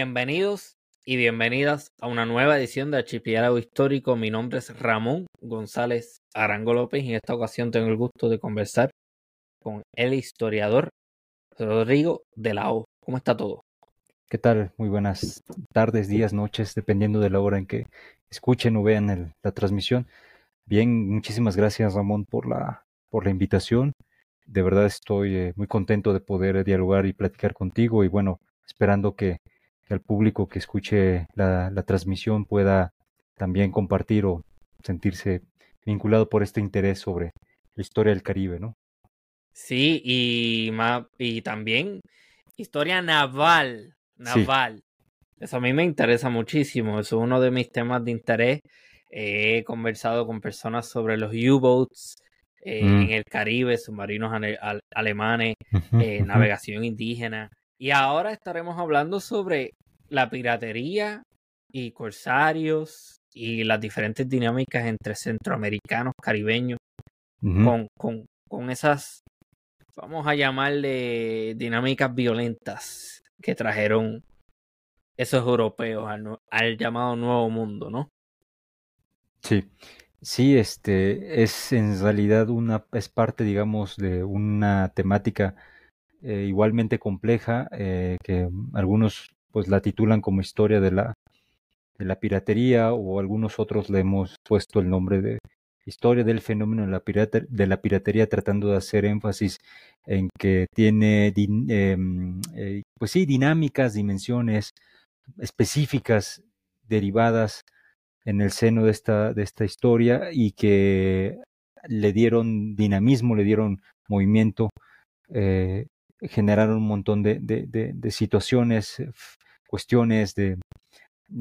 Bienvenidos y bienvenidas a una nueva edición de Archipiélago Histórico. Mi nombre es Ramón González Arango López y en esta ocasión tengo el gusto de conversar con el historiador Rodrigo de la O. ¿Cómo está todo? ¿Qué tal? Muy buenas tardes, días, noches, dependiendo de la hora en que escuchen o vean la transmisión. Bien, muchísimas gracias Ramón por la, por la invitación. De verdad estoy eh, muy contento de poder dialogar y platicar contigo y bueno, esperando que, el público que escuche la, transmisión pueda también compartir o sentirse vinculado por este interés sobre la historia del Caribe, ¿no? Sí, y, y también historia naval, naval. Eso a mí me interesa muchísimo, eso es uno de mis temas de interés. he conversado con personas sobre los U-boats eh, mm. en el Caribe, submarinos alemanes, eh, navegación indígena. Y ahora estaremos hablando sobre la piratería y corsarios y las diferentes dinámicas entre centroamericanos, caribeños, con, con, con esas, vamos a llamarle dinámicas violentas que trajeron esos europeos al, llamado Nuevo Mundo, ¿no? Sí, sí, este es en realidad una, es parte, digamos, de una temática eh, igualmente compleja eh, que algunos pues la titulan como historia de la, de la piratería o algunos otros le hemos puesto el nombre de historia del fenómeno de la, de la piratería tratando de hacer énfasis en que tiene em, eh, pues sí dinámicas dimensiones específicas derivadas en el seno de esta, de esta historia y que le dieron dinamismo, le dieron movimiento generaron un montón de, de, situaciones, eh, cuestiones, de,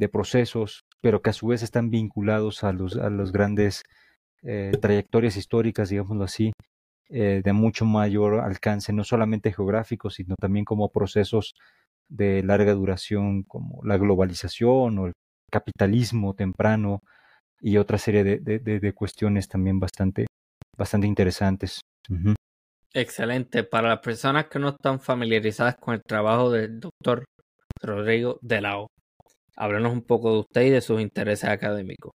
procesos, pero que a su vez están vinculados a los, a los grandes eh, trayectorias históricas, digámoslo así, eh, de mucho mayor alcance, no solamente geográfico, sino también como procesos de larga duración, como la globalización o el capitalismo temprano y otra serie de, cuestiones también bastante, bastante interesantes. Excelente. Para las personas que no están familiarizadas con el trabajo del doctor Rodrigo de Lao, háblenos un poco de usted y de sus intereses académicos.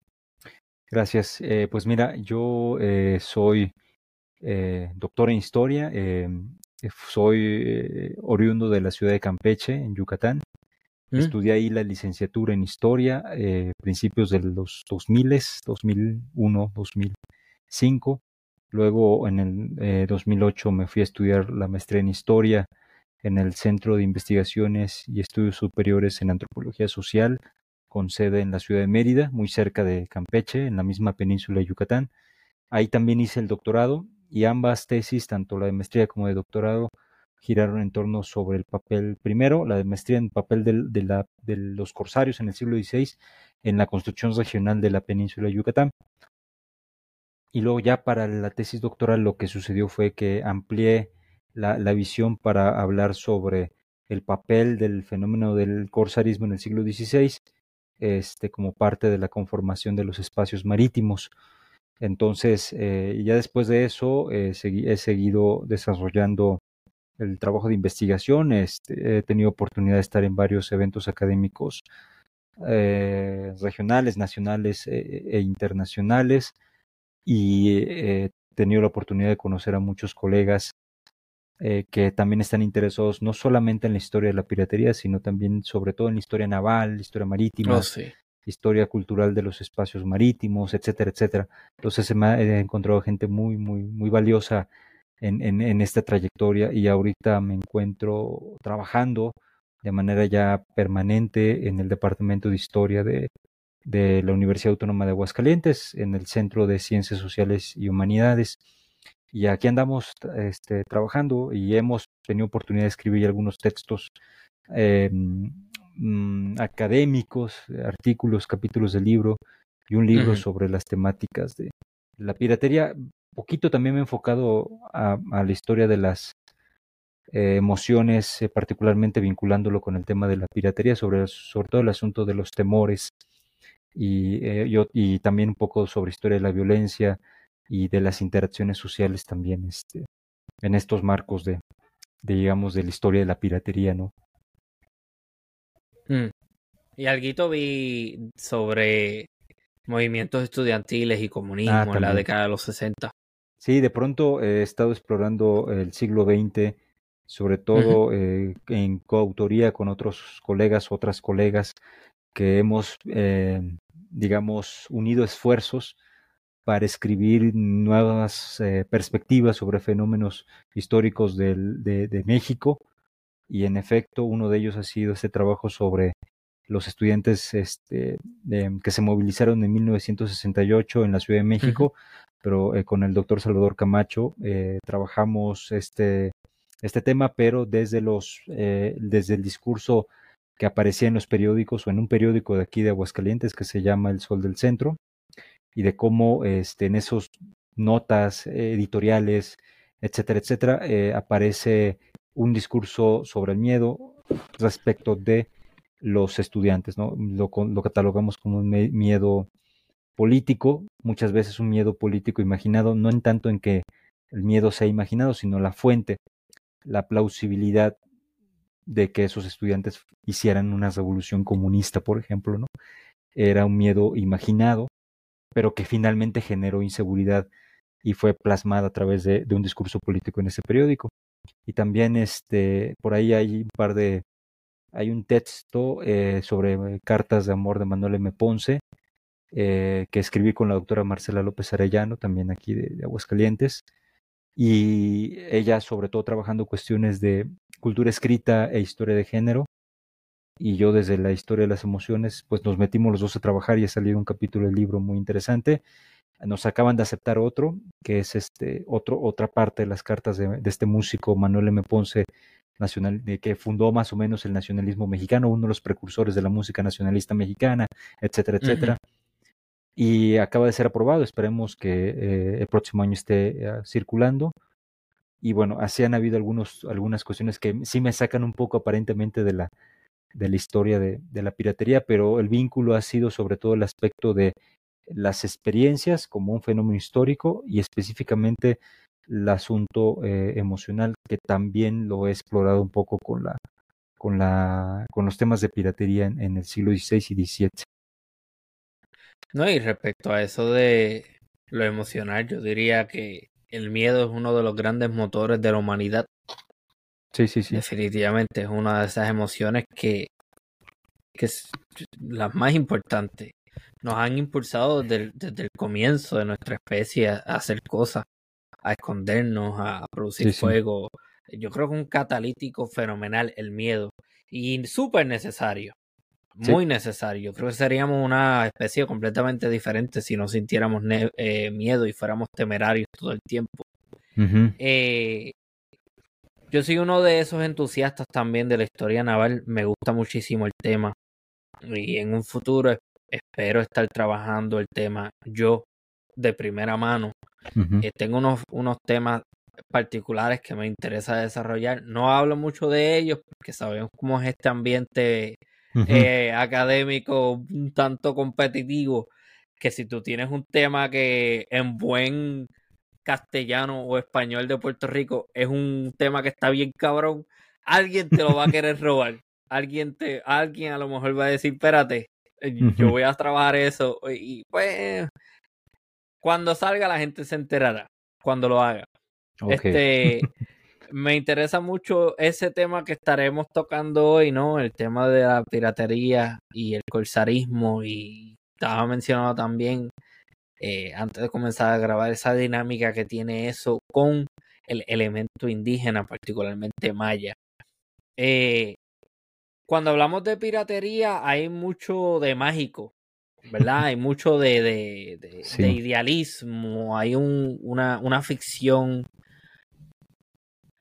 Gracias. Eh, pues mira, yo eh, soy eh, doctor en historia, soy oriundo de la ciudad de Campeche, en Yucatán. Mm. Estudié ahí la licenciatura en historia, principios de los 2000, 2001, 2005. Luego, en el 2008, eh, me fui a estudiar la maestría en historia en el Centro de Investigaciones y Estudios Superiores en Antropología Social, con sede en la ciudad de Mérida, muy cerca de Campeche, en la misma península de Yucatán. Ahí también hice el doctorado y ambas tesis, tanto la de maestría como de doctorado, giraron en torno sobre el papel, primero, la de maestría en el papel de, de los corsarios en el siglo XVI en la construcción regional de la península de Yucatán, y luego ya para la tesis doctoral lo que sucedió fue que amplié la, visión para hablar sobre el papel del fenómeno del corsarismo en el siglo XVI este, como parte de la conformación de los espacios marítimos. Entonces, eh, ya después de eso, eh, he seguido desarrollando el trabajo de investigación. Este, he tenido oportunidad de estar en varios eventos académicos eh, regionales, nacionales e internacionales y he tenido la oportunidad de conocer a muchos colegas eh, que también están interesados no solamente en la historia de la piratería, sino también sobre todo en la historia naval, la historia marítima, oh, historia cultural de los espacios marítimos, etcétera, etcétera. Entonces he encontrado gente muy, muy, muy valiosa en, en, en esta trayectoria y ahorita me encuentro trabajando de manera ya permanente en el Departamento de Historia de, de la Universidad Autónoma de Aguascalientes, en el Centro de Ciencias Sociales y Humanidades. Y aquí andamos este, trabajando y hemos tenido oportunidad de escribir algunos textos em, mm, académicos, artículos, capítulos del libro y un libro sobre las temáticas de la piratería. Poquito también me he enfocado a, la historia de las eh, emociones, eh, particularmente vinculándolo con el tema de la piratería, sobre, sobre todo el asunto de los temores y, eh, yo, y también un poco sobre historia de la violencia y de las interacciones sociales también este, en estos marcos de, de, digamos, de la historia de la piratería, ¿no? Mm. Y algo vi sobre movimientos estudiantiles y comunismo ah, en la década de los 60. Sí, de pronto he estado explorando el siglo XX, sobre todo eh, en coautoría con otros colegas, otras colegas, que hemos, eh, digamos, unido esfuerzos para escribir nuevas eh, perspectivas sobre fenómenos históricos de, de, México. Y en efecto, uno de ellos ha sido este trabajo sobre los estudiantes este, que se movilizaron en 1968 en la Ciudad de México, pero eh, con el doctor Salvador Camacho eh, trabajamos este, este tema, pero desde, los, desde el discurso que aparecía en los periódicos o en un periódico de aquí de Aguascalientes que se llama El Sol del Centro, y de cómo este, en esos notas editoriales, etcétera, etcétera, eh, aparece un discurso sobre el miedo respecto de los estudiantes, ¿no? Lo, lo catalogamos como un miedo político, muchas veces un miedo político imaginado, no en tanto en que el miedo sea imaginado, sino la fuente, la plausibilidad de que esos estudiantes hicieran una revolución comunista, por ejemplo, ¿no? Era un miedo imaginado pero que finalmente generó inseguridad y fue plasmada a través de, un discurso político en ese periódico. Y también este, por ahí hay un par de, hay un texto eh, sobre cartas de amor de Manuel M. Ponce, eh, que escribí con la doctora Marcela López Arellano, también aquí de, Aguascalientes, y ella sobre todo trabajando cuestiones de cultura escrita e historia de género, y yo desde la historia de las emociones, pues nos metimos los dos a trabajar y ha salido un capítulo del libro muy interesante. Nos acaban de aceptar otro, que es este otro, otra parte de las cartas de, este músico Manuel M. Ponce, nacional, que fundó más o menos el nacionalismo mexicano, uno de los precursores de la música nacionalista mexicana, etcétera, etcétera. Y acaba de ser aprobado, esperemos que eh, el próximo año esté eh, circulando. Y bueno, así han habido algunos, algunas cuestiones que sí me sacan un poco aparentemente de la, de la historia de, la piratería, pero el vínculo ha sido sobre todo el aspecto de las experiencias como un fenómeno histórico y específicamente el asunto eh, emocional que también lo he explorado un poco con la con la con los temas de piratería en, el siglo XVI y XVII. No, y respecto a eso de lo emocional, yo diría que el miedo es uno de los grandes motores de la humanidad Sí, sí, sí. Definitivamente es una de esas emociones que, que es las más importantes. Nos han impulsado desde, el comienzo de nuestra especie a, hacer cosas, a escondernos, a producir fuego. Yo creo que un catalítico fenomenal el miedo y súper necesario. Muy necesario. Creo que seríamos una especie completamente diferente si no sintiéramos eh, miedo y fuéramos temerarios todo el tiempo. eh, yo soy uno de esos entusiastas también de la historia naval. Me gusta muchísimo el tema. Y en un futuro espero estar trabajando el tema yo de primera mano. Eh, tengo unos, unos temas particulares que me interesa desarrollar. No hablo mucho de ellos porque sabemos cómo es este ambiente eh, académico un tanto competitivo que si tú tienes un tema que en buen castellano o español de Puerto Rico es un tema que está bien cabrón, alguien te lo va a querer robar. Alguien te, alguien a lo mejor va a decir, espérate, eh, yo voy a trabajar eso. Y pues, cuando salga la gente se enterará, cuando lo haga. Este, me interesa mucho ese tema que estaremos tocando hoy, ¿no? El tema de la piratería y el corsarismo y estaba mencionado también eh, antes de comenzar a grabar esa dinámica que tiene eso con el elemento indígena, particularmente maya. Eh, cuando hablamos de piratería hay mucho de mágico, ¿verdad? Hay mucho de, de, idealismo, hay una, una ficción.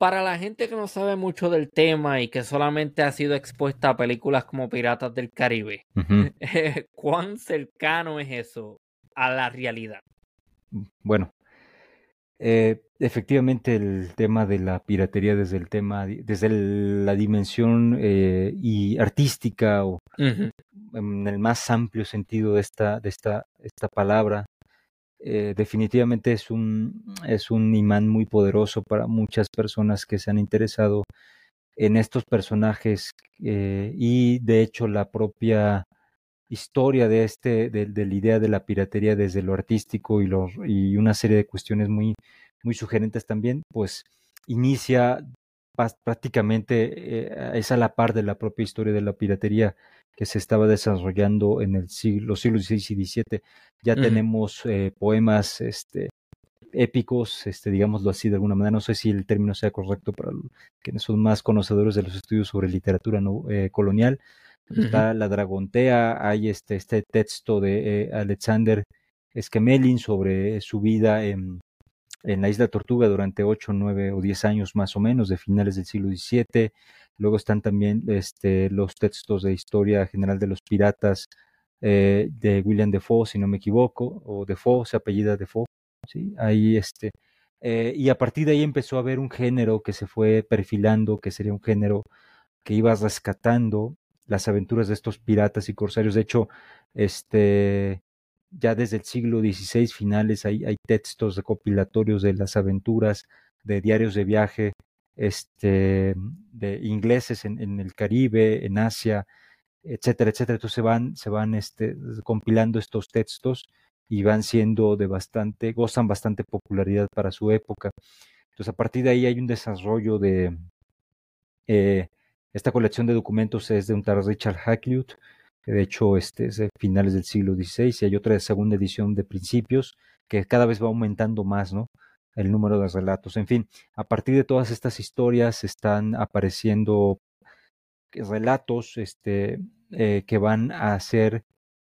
Para la gente que no sabe mucho del tema y que solamente ha sido expuesta a películas como Piratas del Caribe, ¿cuán cercano es eso a la realidad. Bueno, eh, efectivamente el tema de la piratería desde el tema, desde la dimensión eh, y artística o en el más amplio sentido de esta, de esta, esta palabra, eh, definitivamente es un, es un imán muy poderoso para muchas personas que se han interesado en estos personajes eh, y de hecho la propia historia de este, de, la idea de la piratería desde lo artístico y, los, y una serie de cuestiones muy, muy sugerentes también, pues inicia prácticamente, eh, es a la par de la propia historia de la piratería que se estaba desarrollando en el siglo, los siglos XVI y XVII. Ya tenemos eh, poemas este, épicos, este, digámoslo así de alguna manera, no sé si el término sea correcto para quienes son más conocedores de los estudios sobre literatura eh, colonial. Está la Dragontea, hay este, este texto de eh, Alexander Esquemelin sobre su vida en, en la isla Tortuga durante 8, 9 o 10 años más o menos, de finales del siglo XVII. Luego están también este, los textos de historia general de los piratas eh, de William Defoe, si no me equivoco, o Defoe, se apellida Defoe, ¿sí? Ahí este, eh, y a partir de ahí empezó a haber un género que se fue perfilando, que sería un género que iba rescatando las aventuras de estos piratas y corsarios. De hecho, este, ya desde el siglo XVI finales hay, textos recopilatorios de las aventuras, de diarios de viaje, este, de ingleses en, el Caribe, en Asia, etcétera, etcétera. Entonces se van, se van este, compilando estos textos y van siendo de bastante, gozan bastante popularidad para su época. Entonces a partir de ahí hay un desarrollo de eh, esta colección de documentos es de un tal Richard Hakluyt, de hecho este es de finales del siglo XVI, y hay otra segunda edición de principios, que cada vez va aumentando más, ¿no? El número de relatos. En fin, a partir de todas estas historias están apareciendo relatos este, eh, que van a hacer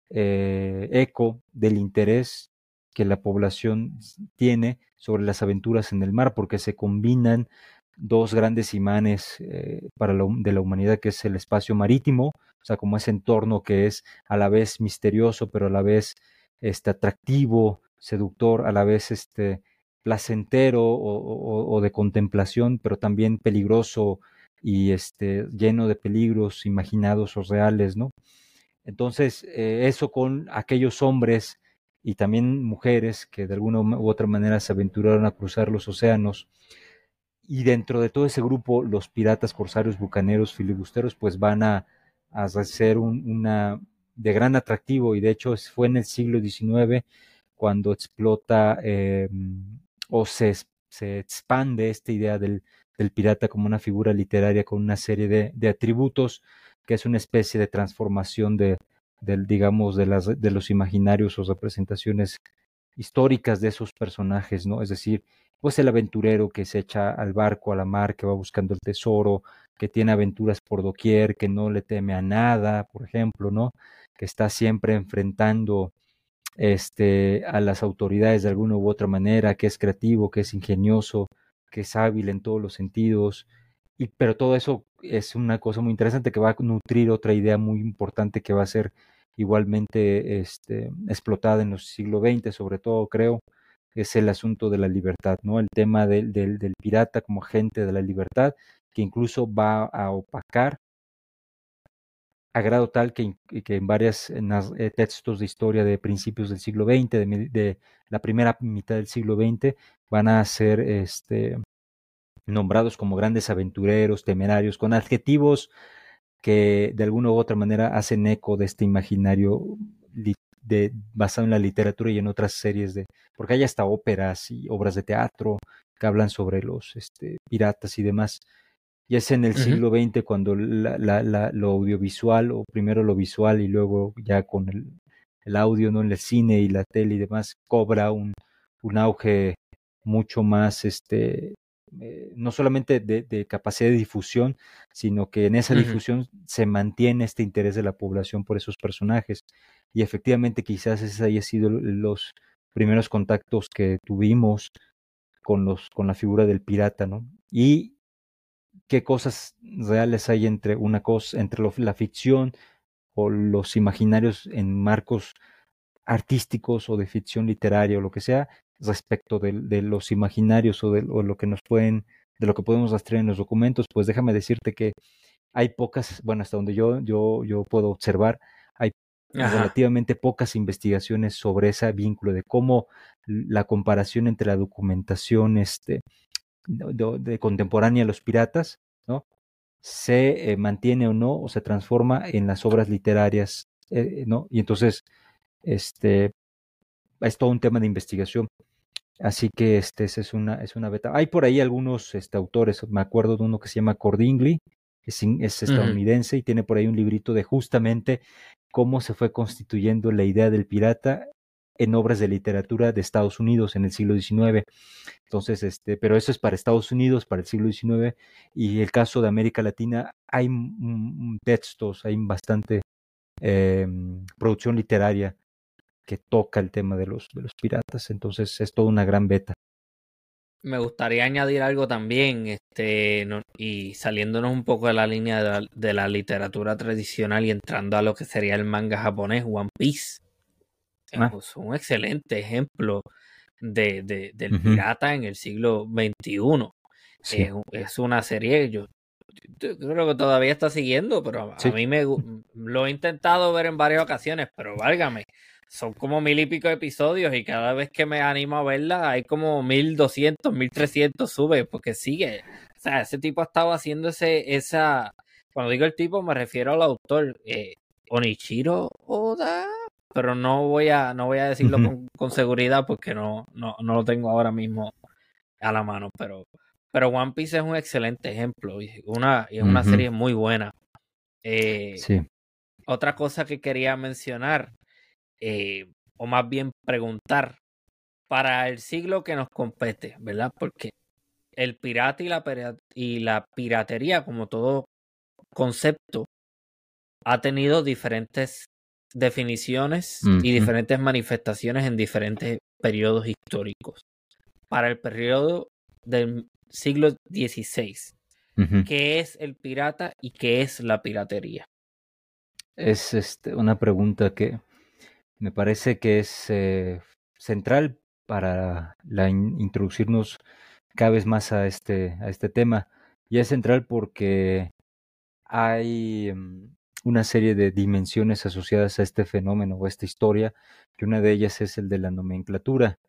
eh, eco del interés que la población tiene sobre las aventuras en el mar, porque se combinan dos grandes imanes eh, para de la humanidad, que es el espacio marítimo, o sea, como ese entorno que es a la vez misterioso, pero a la vez este, atractivo, seductor, a la vez este, placentero o, de contemplación, pero también peligroso y este, lleno de peligros imaginados o reales, ¿no? Entonces, eh, eso con aquellos hombres y también mujeres que de alguna u otra manera se aventuraron a cruzar los océanos, y dentro de todo ese grupo, los piratas, corsarios, bucaneros, filibusteros, pues van a, a ser un, una de gran atractivo. Y de hecho fue en el siglo XIX cuando explota eh, o se, se, expande esta idea del, del, pirata como una figura literaria con una serie de, de atributos que es una especie de transformación de, del, digamos, de, las, de los imaginarios o representaciones históricas de esos personajes, ¿no? Es decir, pues el aventurero que se echa al barco, a la mar, que va buscando el tesoro, que tiene aventuras por doquier, que no le teme a nada, por ejemplo, ¿no? Que está siempre enfrentando este, a las autoridades de alguna u otra manera, que es creativo, que es ingenioso, que es hábil en todos los sentidos. Y, pero todo eso es una cosa muy interesante que va a nutrir otra idea muy importante que va a ser igualmente este, explotada en los siglo XX, sobre todo creo, es el asunto de la libertad, ¿no? El tema del, del, pirata como agente de la libertad, que incluso va a opacar a grado tal que, que en varios eh, textos de historia de principios del siglo XX, de, la primera mitad del siglo XX, van a ser este, nombrados como grandes aventureros, temerarios, con adjetivos que de alguna u otra manera hacen eco de este imaginario de, basado en la literatura y en otras series de, porque hay hasta óperas y obras de teatro que hablan sobre los este, piratas y demás. Y es en el siglo XX cuando la, la, lo audiovisual, o primero lo visual y luego ya con el, el audio, ¿no? En el cine y la tele y demás, cobra un, un auge mucho más, este, eh, no solamente de, de, capacidad de difusión, sino que en esa difusión se mantiene este interés de la población por esos personajes y efectivamente quizás ese haya sido los primeros contactos que tuvimos con los con la figura del pirata, ¿no? Y qué cosas reales hay entre una cosa entre la ficción o los imaginarios en marcos artísticos o de ficción literaria o lo que sea respecto de, de los imaginarios o de o lo que nos pueden de lo que podemos rastrear en los documentos, pues déjame decirte que hay pocas, bueno, hasta donde yo yo yo puedo observar, relativamente pocas investigaciones sobre ese vínculo, de cómo la comparación entre la documentación este, de, contemporánea a los piratas, ¿no? se eh, mantiene o no, o se transforma en las obras literarias, eh, ¿no? Y entonces, este, es todo un tema de investigación. Así que este, es una, es una beta. Hay por ahí algunos este, autores, me acuerdo de uno que se llama Cordingly, es, es estadounidense y tiene por ahí un librito de justamente cómo se fue constituyendo la idea del pirata en obras de literatura de Estados Unidos en el siglo XIX. Entonces, este, pero eso es para Estados Unidos, para el siglo XIX, y el caso de América Latina, hay textos, hay bastante em, producción literaria que toca el tema de los, de los piratas, entonces es toda una gran beta. Me gustaría añadir algo también, este, y saliéndonos un poco de la línea de la, literatura tradicional y entrando a lo que sería el manga japonés, One Piece. Ah. Es un excelente ejemplo de, de del pirata en el siglo XXI. Es, una serie, yo, creo que todavía está siguiendo, pero a mí me lo he intentado ver en varias ocasiones, pero válgame, son como mil y pico episodios y cada vez que me animo a verla hay como mil doscientos, mil trescientos sube porque sigue. O sea, ese tipo ha estado haciendo ese, esa, cuando digo el tipo me refiero al autor, eh, Onichiro Oda, pero no voy a, no voy a decirlo con, seguridad porque no, no, no lo tengo ahora mismo a la mano, pero, pero One Piece es un excelente ejemplo y una, y es una serie muy buena. Eh, sí. Otra cosa que quería mencionar eh, o más bien preguntar, para el siglo que nos compete, ¿verdad? Porque el pirata y la, y la piratería, como todo concepto, ha tenido diferentes definiciones y diferentes manifestaciones en diferentes periodos históricos. Para el periodo del siglo XVI, ¿qué es el pirata y qué es la piratería? Es este, una pregunta que me parece que es eh, central para introducirnos cada vez más a este, a este tema. Y es central porque hay mm, una serie de dimensiones asociadas a este fenómeno o a esta historia, que una de ellas es el de la nomenclatura.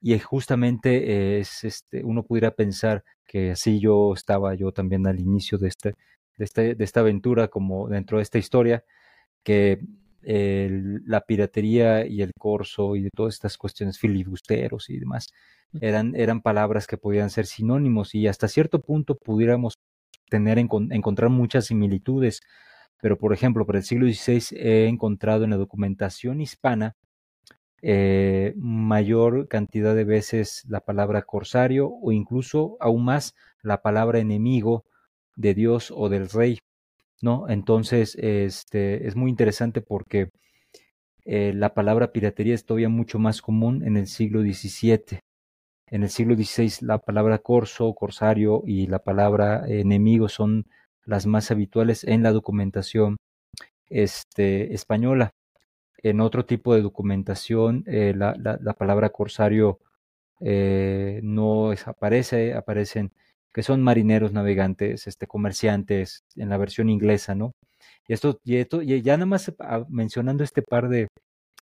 Y justamente es, este, uno pudiera pensar que así yo estaba yo también al inicio de, este, de, este, de esta aventura, como dentro de esta historia, que la piratería y el corso y de todas estas cuestiones filibusteros y demás eran, eran palabras que podían ser sinónimos y hasta cierto punto pudiéramos tener encontrar muchas similitudes. Pero, por ejemplo, para el siglo XVI he encontrado en la documentación hispana eh, mayor cantidad de veces la palabra corsario o incluso aún más la palabra enemigo de Dios o del rey. ¿No? Entonces, este, es muy interesante porque eh, la palabra piratería es todavía mucho más común en el siglo XVII. En el siglo XVI la palabra corso, corsario y la palabra enemigo son las más habituales en la documentación este, española. En otro tipo de documentación eh, la, la, palabra corsario eh, no aparece, aparecen que son marineros, navegantes, este, comerciantes, en la versión inglesa, ¿no? Y esto, y esto, y ya nada más ah, mencionando este par de,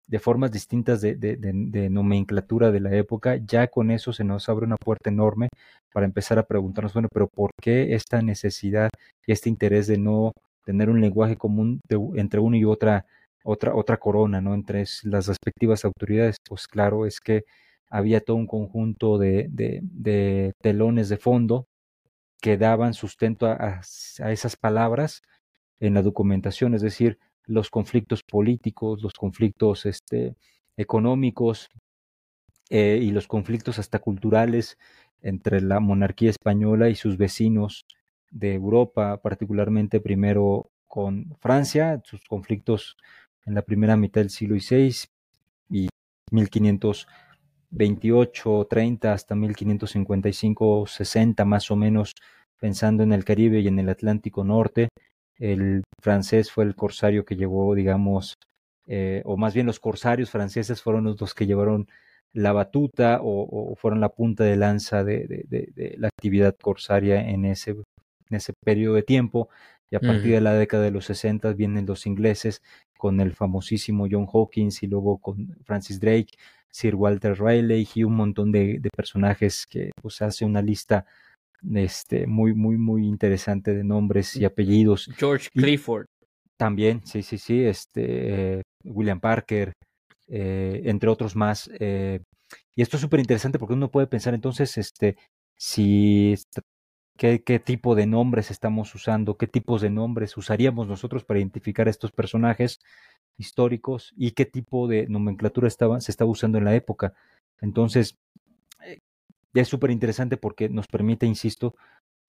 de formas distintas de, de, de, nomenclatura de la época, ya con eso se nos abre una puerta enorme para empezar a preguntarnos, bueno, pero ¿por qué esta necesidad y este interés de no tener un lenguaje común entre una y otra, otra, otra corona, ¿no? Entre las respectivas autoridades? Pues claro, es que había todo un conjunto de, de telones de fondo que daban sustento a, esas palabras en la documentación, es decir, los conflictos políticos, los conflictos este, económicos eh, y los conflictos hasta culturales entre la monarquía española y sus vecinos de Europa, particularmente primero con Francia, sus conflictos en la primera mitad del siglo XVI y 1500 28, 30 hasta 1555, 60 más o menos, pensando en el Caribe y en el Atlántico Norte. El francés fue el corsario que llevó, digamos, eh, o más bien los corsarios franceses fueron los que llevaron la batuta o, fueron la punta de lanza de, la actividad corsaria en ese, en ese periodo de tiempo. Y a partir de la década de los 60 vienen los ingleses con el famosísimo John Hawkins y luego con Francis Drake Sir Walter Riley y un montón de, personajes que pues hace una lista este, muy, muy, muy interesante de nombres y apellidos. George Clifford. también, sí, sí, sí, este, William Parker, entre otros más. y esto es súper interesante porque uno puede pensar entonces, este, si qué, tipo de nombres estamos usando, qué tipos de nombres usaríamos nosotros para identificar a estos personajes históricos y qué tipo de nomenclatura se estaba usando en la época. Entonces, eh, es súper interesante porque nos permite, insisto,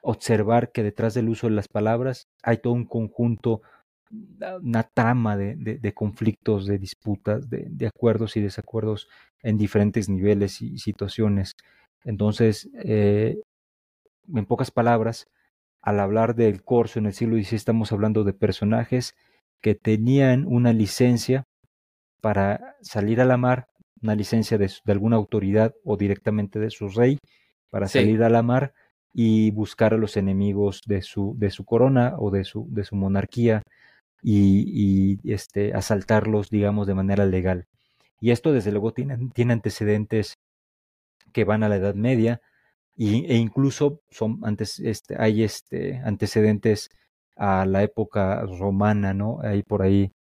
observar que detrás del uso de las palabras hay todo un conjunto, una trama de, de, conflictos, de disputas, de, de, acuerdos y desacuerdos en diferentes niveles y situaciones. Entonces, eh, en pocas palabras, al hablar del corso en el siglo XVI estamos hablando de personajes que tenían una licencia para salir a la mar, una licencia de, alguna autoridad o directamente de su rey para salir a la mar y buscar a los enemigos de su, de su corona o de su, de su monarquía y, y este, asaltarlos, digamos, de manera legal. Y esto, desde luego, tiene, tiene antecedentes que van a la Edad Media, e incluso son antes este, hay este antecedentes a la época romana, ¿no? Hay por ahí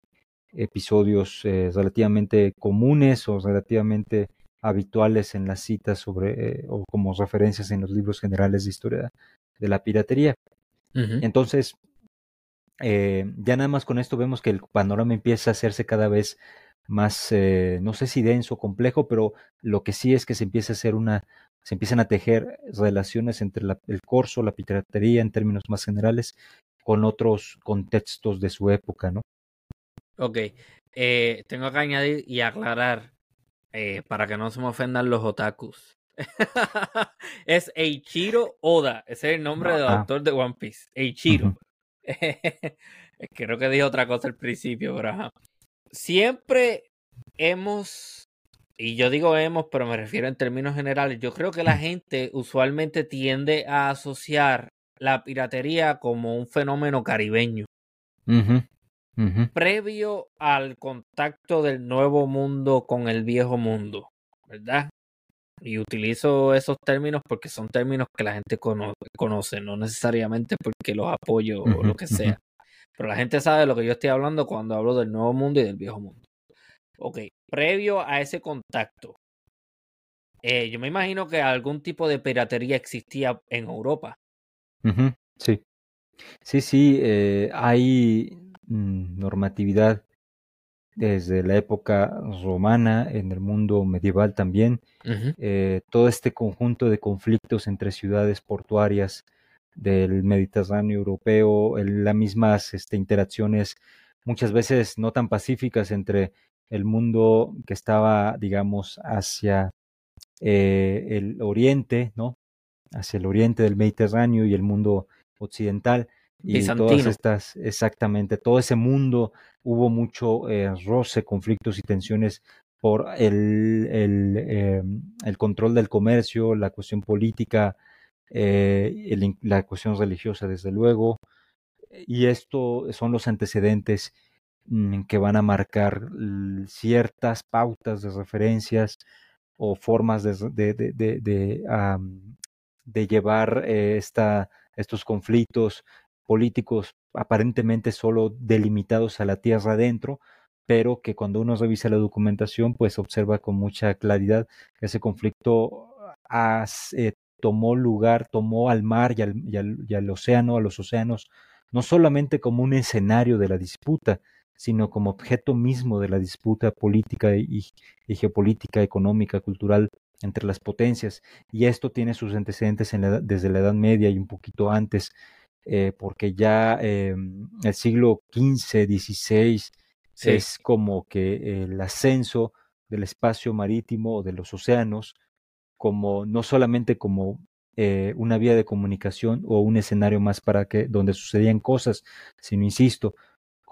episodios eh, relativamente comunes o relativamente habituales en las citas sobre eh, o como referencias en los libros generales de historia de la piratería. Entonces, eh, ya nada más con esto vemos que el panorama empieza a hacerse cada vez más, no sé si denso, complejo, pero lo que sí es que se empieza a hacer una, se empiezan a tejer relaciones entre el corso, la piratería en términos más generales, con otros contextos de su época, ¿no? Ok, eh, tengo que añadir y aclarar eh, para que no se me ofendan los otakus. es Eiichiro Oda, ese es el nombre del autor de One Piece, Eiichiro. Creo que dije otra cosa al principio, pero Siempre hemos y yo digo hemos, pero me refiero en términos generales, yo creo que la gente usualmente tiende a asociar la piratería como un fenómeno caribeño. Previo al contacto del nuevo mundo con el viejo mundo, ¿verdad? Y utilizo esos términos porque son términos que la gente conoce, no necesariamente porque los apoyo o lo que sea. Pero la gente sabe de lo que yo estoy hablando cuando hablo del nuevo mundo y del viejo mundo. Ok, previo a ese contacto, eh, yo me imagino que algún tipo de piratería existía en Europa. Sí, sí, sí, eh, hay mm, normatividad desde la época romana, en el mundo medieval también, eh, todo este conjunto de conflictos entre ciudades portuarias del Mediterráneo europeo, las mismas este, interacciones muchas veces no tan pacíficas entre el mundo que estaba, digamos, hacia eh, el oriente, ¿no? Hacia el oriente del Mediterráneo y el mundo occidental. Y todas estas, exactamente, todo ese mundo hubo mucho eh, roce, conflictos y tensiones por el, el, em, el, control del comercio, la cuestión política, eh, la cuestión religiosa, desde luego. Y esto son los antecedentes que van a marcar ciertas pautas de referencias o formas de, de, de, de llevar eh, esta, estos conflictos políticos aparentemente solo delimitados a la tierra adentro, pero que cuando uno revisa la documentación, pues observa con mucha claridad que ese conflicto eh, tomó lugar, tomó al mar y al, y, al, y al océano, a los océanos, no solamente como un escenario de la disputa, sino como objeto mismo de la disputa política y, geopolítica, económica, cultural entre las potencias. Y esto tiene sus antecedentes en desde la Edad Media y un poquito antes, eh, porque ya eh, el siglo XV, XVI es como que el ascenso del espacio marítimo o de los océanos, como no solamente como eh, una vía de comunicación o un escenario más para que donde sucedían cosas, sino insisto,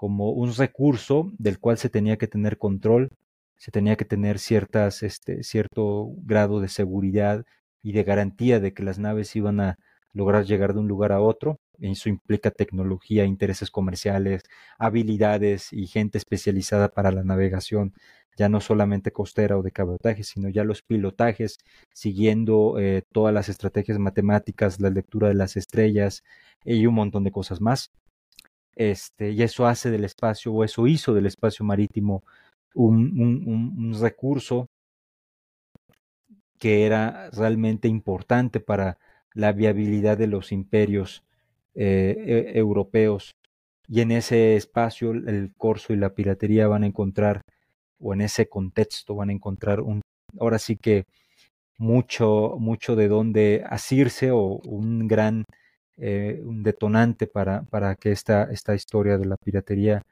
como un recurso del cual se tenía que tener control, se tenía que tener ciertas, este, cierto grado de seguridad y de garantía de que las naves iban a lograr llegar de un lugar a otro. Eso implica tecnología, intereses comerciales, habilidades y gente especializada para la navegación ya no solamente costera o de cabotaje, sino ya los pilotajes, siguiendo eh, todas las estrategias matemáticas, la lectura de las estrellas y un montón de cosas más. Este, y eso hace del espacio, o eso hizo del espacio marítimo un, un, recurso que era realmente importante para la viabilidad de los imperios eh, e, europeos. Y en ese espacio el corso y la piratería van a encontrar o en ese contexto van a encontrar un, ahora sí que mucho, mucho de dónde asirse o un gran eh, un detonante para, para que esta, esta historia de la piratería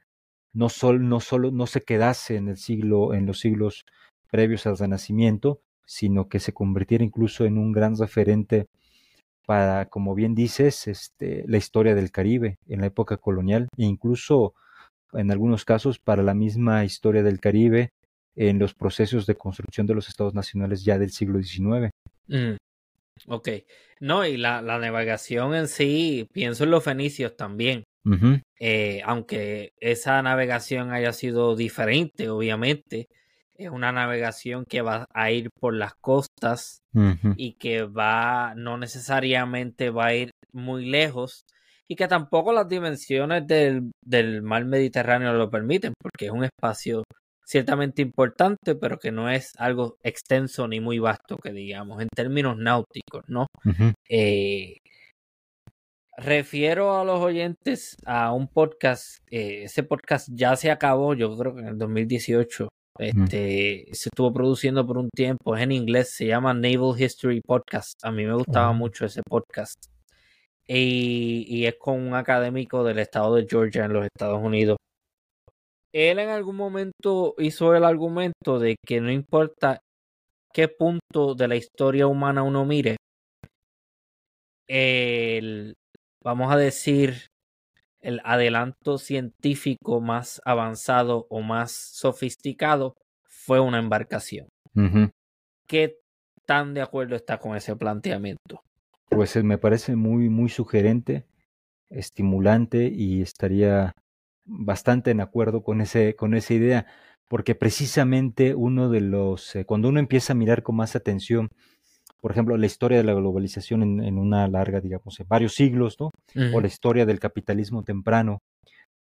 no, sol, no solo no se quedase en el siglo, en los siglos previos al Renacimiento, sino que se convirtiera incluso en un gran referente para, como bien dices, este, la historia del Caribe en la época colonial e incluso en algunos casos para la misma historia del Caribe en los procesos de construcción de los estados nacionales ya del siglo XIX. Ok. No, y la, la, navegación en sí, pienso en los fenicios también. Eh, aunque esa navegación haya sido diferente, obviamente, es una navegación que va a ir por las costas y que va, no necesariamente va a ir muy lejos, y que tampoco las dimensiones del, del mar Mediterráneo lo permiten, porque es un espacio ciertamente importante, pero que no es algo extenso ni muy vasto, que digamos, en términos náuticos, ¿no? eh, refiero a los oyentes a un podcast, eh, ese podcast ya se acabó, yo creo que en el 2018. Este, se estuvo produciendo por un tiempo, es en inglés, se llama Naval History Podcast. A mí me gustaba mucho ese podcast y, es con un académico del estado de Georgia en los Estados Unidos. Él en algún momento hizo el argumento de que no importa qué punto de la historia humana uno mire, el, vamos a decir, el adelanto científico más avanzado o más sofisticado fue una embarcación. ¿Qué tan de acuerdo está con ese planteamiento? Pues eh, me parece muy, muy sugerente, estimulante y estaría bastante en acuerdo con, ese, con esa idea, porque precisamente uno de los, eh, cuando uno empieza a mirar con más atención, por ejemplo, la historia de la globalización en, una larga, digamos, en varios siglos, ¿no? O la historia del capitalismo temprano,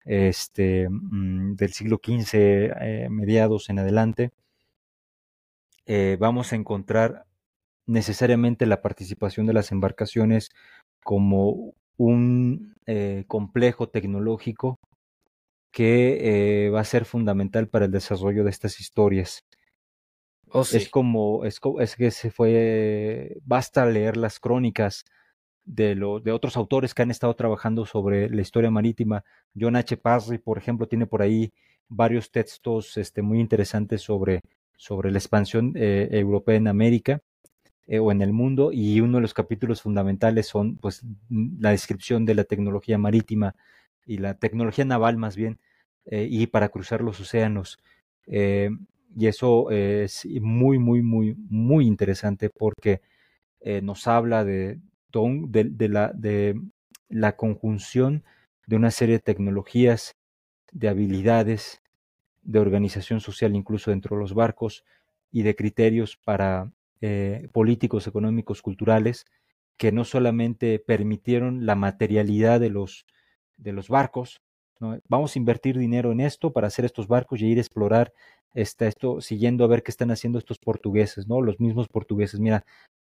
este, mm, del siglo XV, eh, mediados en adelante, vamos a encontrar necesariamente la participación de las embarcaciones como un eh, complejo tecnológico que eh, va a ser fundamental para el desarrollo de estas historias. Oh, es como, es, es, que se fue, basta leer las crónicas de, lo, de otros autores que han estado trabajando sobre la historia marítima. John H. Parry, por ejemplo, tiene por ahí varios textos este, muy interesantes sobre, sobre la expansión eh, europea en América. Eh, o en el mundo y uno de los capítulos fundamentales son pues la descripción de la tecnología marítima y la tecnología naval más bien eh, y para cruzar los océanos eh, y eso es muy muy muy muy interesante porque nos habla de, de, la, de la conjunción de una serie de tecnologías de habilidades de organización social incluso dentro de los barcos y de criterios para eh, políticos, económicos, culturales, que no solamente permitieron la materialidad de los, de los barcos, vamos a invertir dinero en esto para hacer estos barcos y ir a explorar este, esto, siguiendo a ver qué están haciendo estos portugueses, ¿no? Los mismos portugueses. Mira,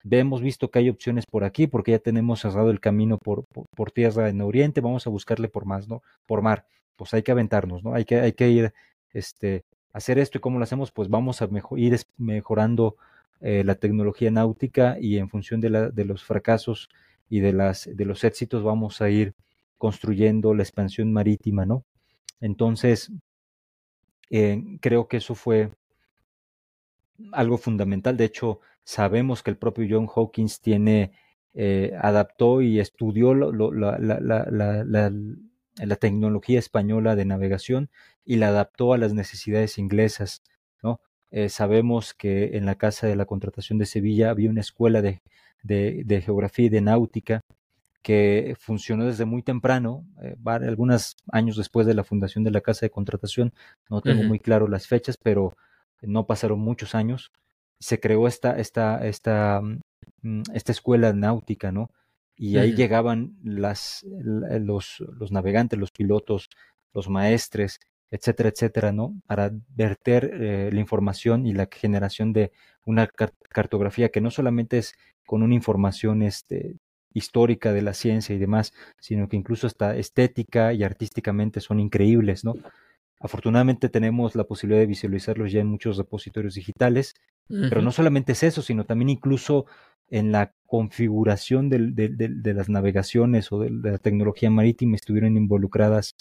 hemos visto que hay opciones por aquí porque ya tenemos cerrado el camino por, por, tierra en Oriente, vamos a buscarle por más, ¿no? Por mar. Pues hay que aventarnos, ¿no? Hay que, hay que ir, este, hacer esto y cómo lo hacemos, pues vamos a ir mejorando eh, la tecnología náutica y en función de, la, de los fracasos y de, las, de los éxitos vamos a ir construyendo la expansión marítima, ¿no? Entonces, eh, creo que eso fue algo fundamental. De hecho, sabemos que el propio John Hawkins tiene, eh, adaptó y estudió la, tecnología española de navegación y la adaptó a las necesidades inglesas. Eh, sabemos que en la Casa de la Contratación de Sevilla había una escuela de, de, geografía y de náutica que funcionó desde muy temprano, eh, algunos años después de la fundación de la Casa de Contratación, no tengo muy claro las fechas, pero no pasaron muchos años, se creó esta, esta, esta, mm, esta escuela náutica, ¿no? Y ahí llegaban las, los, los navegantes, los pilotos, los maestres, etcétera, etcétera, ¿no? Para verter eh, la información y la generación de una cartografía que no solamente es con una información este, histórica de la ciencia y demás, sino que incluso hasta estética y artísticamente son increíbles, ¿no? Afortunadamente tenemos la posibilidad de visualizarlos ya en muchos repositorios digitales, pero no solamente es eso, sino también incluso en la configuración de las navegaciones o de, la tecnología marítima estuvieron involucradas,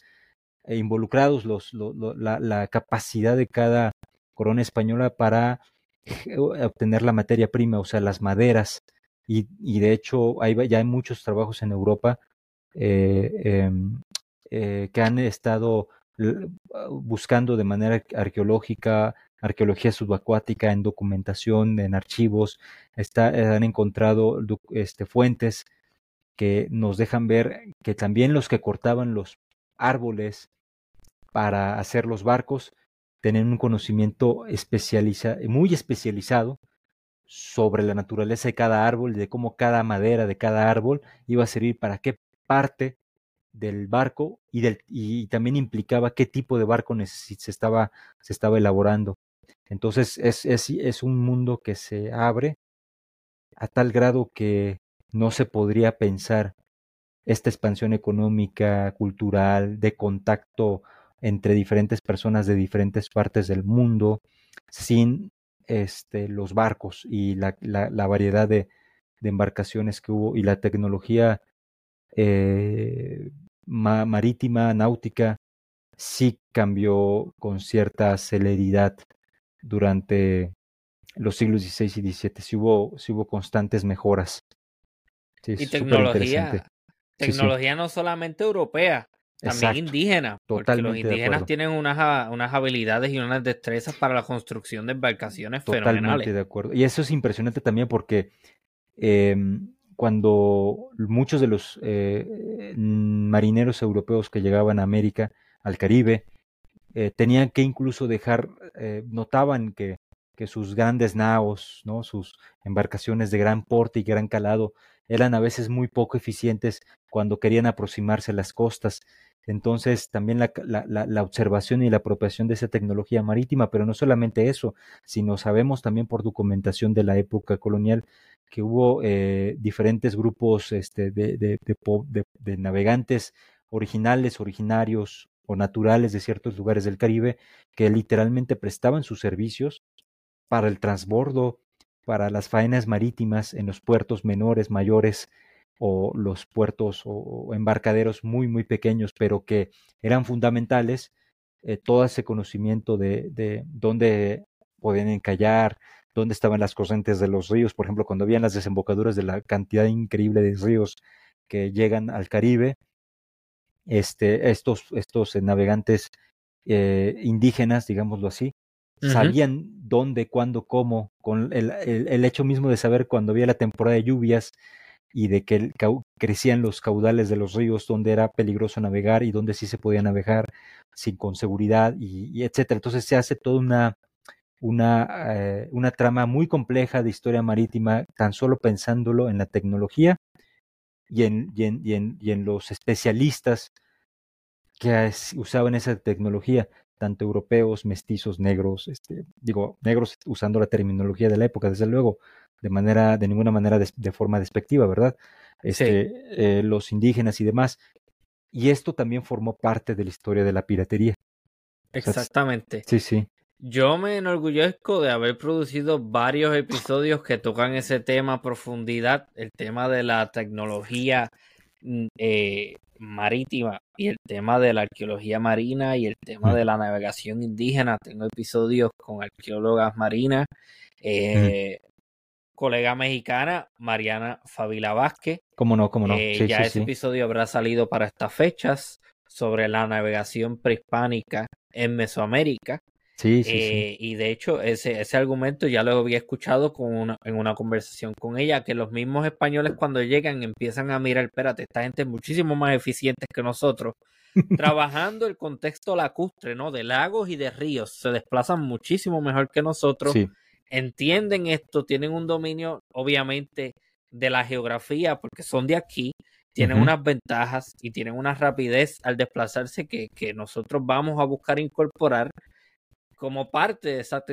eh, involucrados los, la, capacidad de cada corona española para eh, obtener la materia prima, o sea, las maderas. Y, y de hecho, hay, ya hay muchos trabajos en Europa eh, em, que han estado buscando de manera arqueológica arqueología subacuática, en documentación, en archivos, eh, han encontrado este, fuentes que nos dejan ver que también los que cortaban los árboles para hacer los barcos tenían un conocimiento especializa, muy especializado sobre la naturaleza de cada árbol y de cómo cada madera de cada árbol iba a servir para qué parte del barco y, del, y también implicaba qué tipo de barco se estaba, se estaba elaborando. Entonces es, es, es un mundo que se abre a tal grado que no se podría pensar esta expansión económica, cultural, de contacto entre diferentes personas de diferentes partes del mundo, sin este, los barcos y la, la, variedad de, de, embarcaciones que hubo y la tecnología eh, marítima, náutica, sí cambió con cierta celeridad durante los siglos XVI y XVII. Sí hubo, sí hubo constantes mejoras. y tecnología, tecnología no solamente europea, también indígena. Porque los indígenas tienen unas, unas habilidades y unas destrezas para la construcción de embarcaciones Totalmente fenomenales. de acuerdo. Y eso es impresionante también porque em, cuando muchos de los eh, marineros europeos que llegaban a América, al Caribe, eh, tenían que incluso dejar, eh, notaban que, que, sus grandes naos, ¿no? sus embarcaciones de gran porte y gran calado, eran a veces muy poco eficientes cuando querían aproximarse a las costas. Entonces, también la, la, la, observación y la apropiación de esa tecnología marítima, pero no solamente eso, sino sabemos también por documentación de la época colonial que hubo eh, diferentes grupos este, de, navegantes originales, originarios, o naturales de ciertos lugares del Caribe que literalmente prestaban sus servicios para el transbordo, para las faenas marítimas en los puertos menores, mayores o los puertos o embarcaderos muy, muy pequeños, pero que eran fundamentales eh, todo ese conocimiento de, de dónde podían encallar, dónde estaban las corrientes de los ríos, por ejemplo, cuando habían las desembocaduras de la cantidad increíble de ríos que llegan al Caribe, este, estos, estos navegantes eh, indígenas, digámoslo así, sabían dónde, cuándo, cómo, con el, el, hecho mismo de saber cuando había la temporada de lluvias y de que crecían los caudales de los ríos, donde era peligroso navegar y donde sí se podía navegar sin con seguridad y, y etcétera. Entonces se hace toda una, una, eh, una trama muy compleja de historia marítima, tan solo pensándolo en la tecnología y en, y en, y en, los especialistas que usaban esa tecnología, tanto europeos, mestizos, negros, este, digo, negros usando la terminología de la época, desde luego, de manera, de ninguna manera de, forma despectiva, ¿verdad? Este, eh, los indígenas y demás. Y esto también formó parte de la historia de la piratería. Exactamente. sí, sí. Yo me enorgullezco de haber producido varios episodios que tocan ese tema a profundidad, el tema de la tecnología eh, marítima y el tema de la arqueología marina y el tema de la navegación indígena. Tengo episodios con arqueólogas marinas, eh, colega mexicana, Mariana Fabila Vázquez. ¿Cómo no? ¿Cómo no? Eh, ya ese episodio habrá salido para estas fechas sobre la navegación prehispánica en Mesoamérica. Sí, sí, eh, Y de hecho, ese, ese argumento ya lo había escuchado con en una conversación con ella, que los mismos españoles cuando llegan empiezan a mirar, espérate, esta gente es muchísimo más eficiente que nosotros trabajando el contexto lacustre, ¿no? De lagos y de ríos. Se desplazan muchísimo mejor que nosotros. Entienden esto, tienen un dominio, obviamente, de la geografía, porque son de aquí, tienen unas ventajas y tienen una rapidez al desplazarse que, que nosotros vamos a buscar incorporar como parte de esa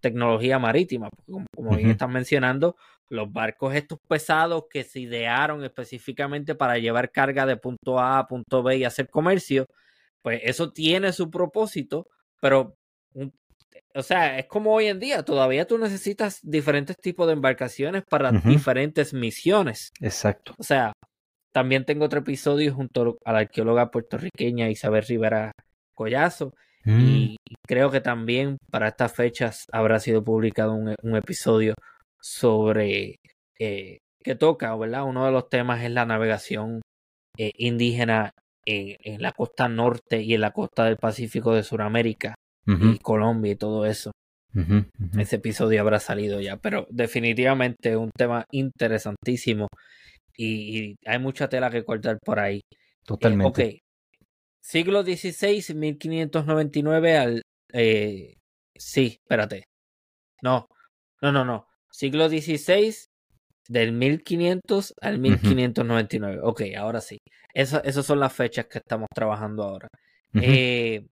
tecnología marítima. Como, como bien están mencionando, los barcos estos pesados que se idearon específicamente para llevar carga de punto A a punto B y hacer comercio, pues eso tiene su propósito, pero, o sea, es como hoy en día, todavía tú necesitas diferentes tipos de embarcaciones para diferentes misiones. Exacto. O sea, también tengo otro episodio junto a la arqueóloga puertorriqueña Isabel Rivera Collazo. Mm. Y creo que también para estas fechas habrá sido publicado un episodio sobre eh, que toca, ¿verdad? Uno de los temas es la navegación eh, indígena en, en, la costa norte y en la costa del Pacífico de Sudamérica y Colombia y todo eso. Ese episodio habrá salido ya, pero definitivamente es un tema interesantísimo y, hay mucha tela que cortar por ahí. Eh, Totalmente. Siglo XVI, 1599 al... Eh, sí, espérate. No, no, no, no. Siglo XVI, del 1500 al 1599. Ok, ahora sí. esas son las fechas que estamos trabajando ahora. eh,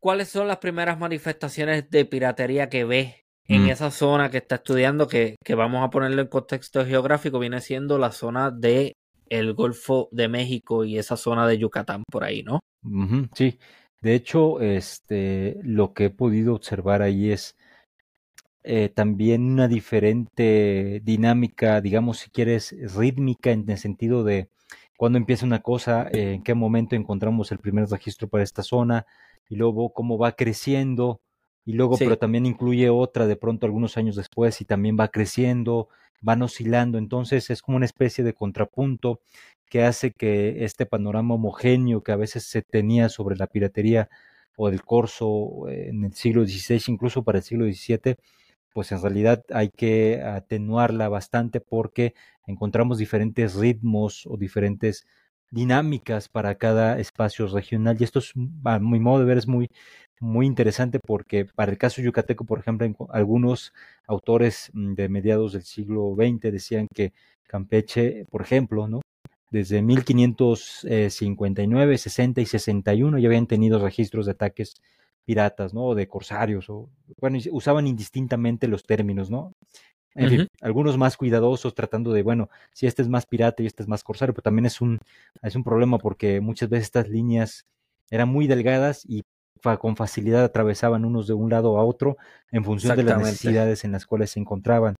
¿Cuáles son las primeras manifestaciones de piratería que ves en mm. esa zona que está estudiando? Que, que, vamos a ponerlo en contexto geográfico, viene siendo la zona de el Golfo de México y esa zona de Yucatán por ahí, ¿no? sí, de hecho, este, lo que he podido observar ahí es eh, también una diferente dinámica, digamos, si quieres, rítmica en el sentido de cuando empieza una cosa, eh, en qué momento encontramos el primer registro para esta zona, y luego cómo va creciendo, y luego, pero también incluye otra de pronto algunos años después y también va creciendo, van oscilando, entonces es como una especie de contrapunto que hace que este panorama homogéneo que a veces se tenía sobre la piratería o del corso eh, en el siglo XVI, incluso para el siglo XVII, pues en realidad hay que atenuarla bastante porque encontramos diferentes ritmos o diferentes dinámicas para cada espacio regional. Y esto es a mi modo de ver es muy muy interesante porque para el caso yucateco por ejemplo algunos autores mm, de mediados del siglo XX decían que Campeche por ejemplo no desde 1559 60 y 61 ya habían tenido registros de ataques piratas, ¿no? O de corsarios, o bueno, usaban indistintamente los términos, ¿no? En fin, algunos más cuidadosos tratando de, bueno, si este es más pirata y este es más corsario, pero también es un, es un problema porque muchas veces estas líneas eran muy delgadas y con facilidad atravesaban unos de un lado a otro en función de las necesidades en las cuales se encontraban.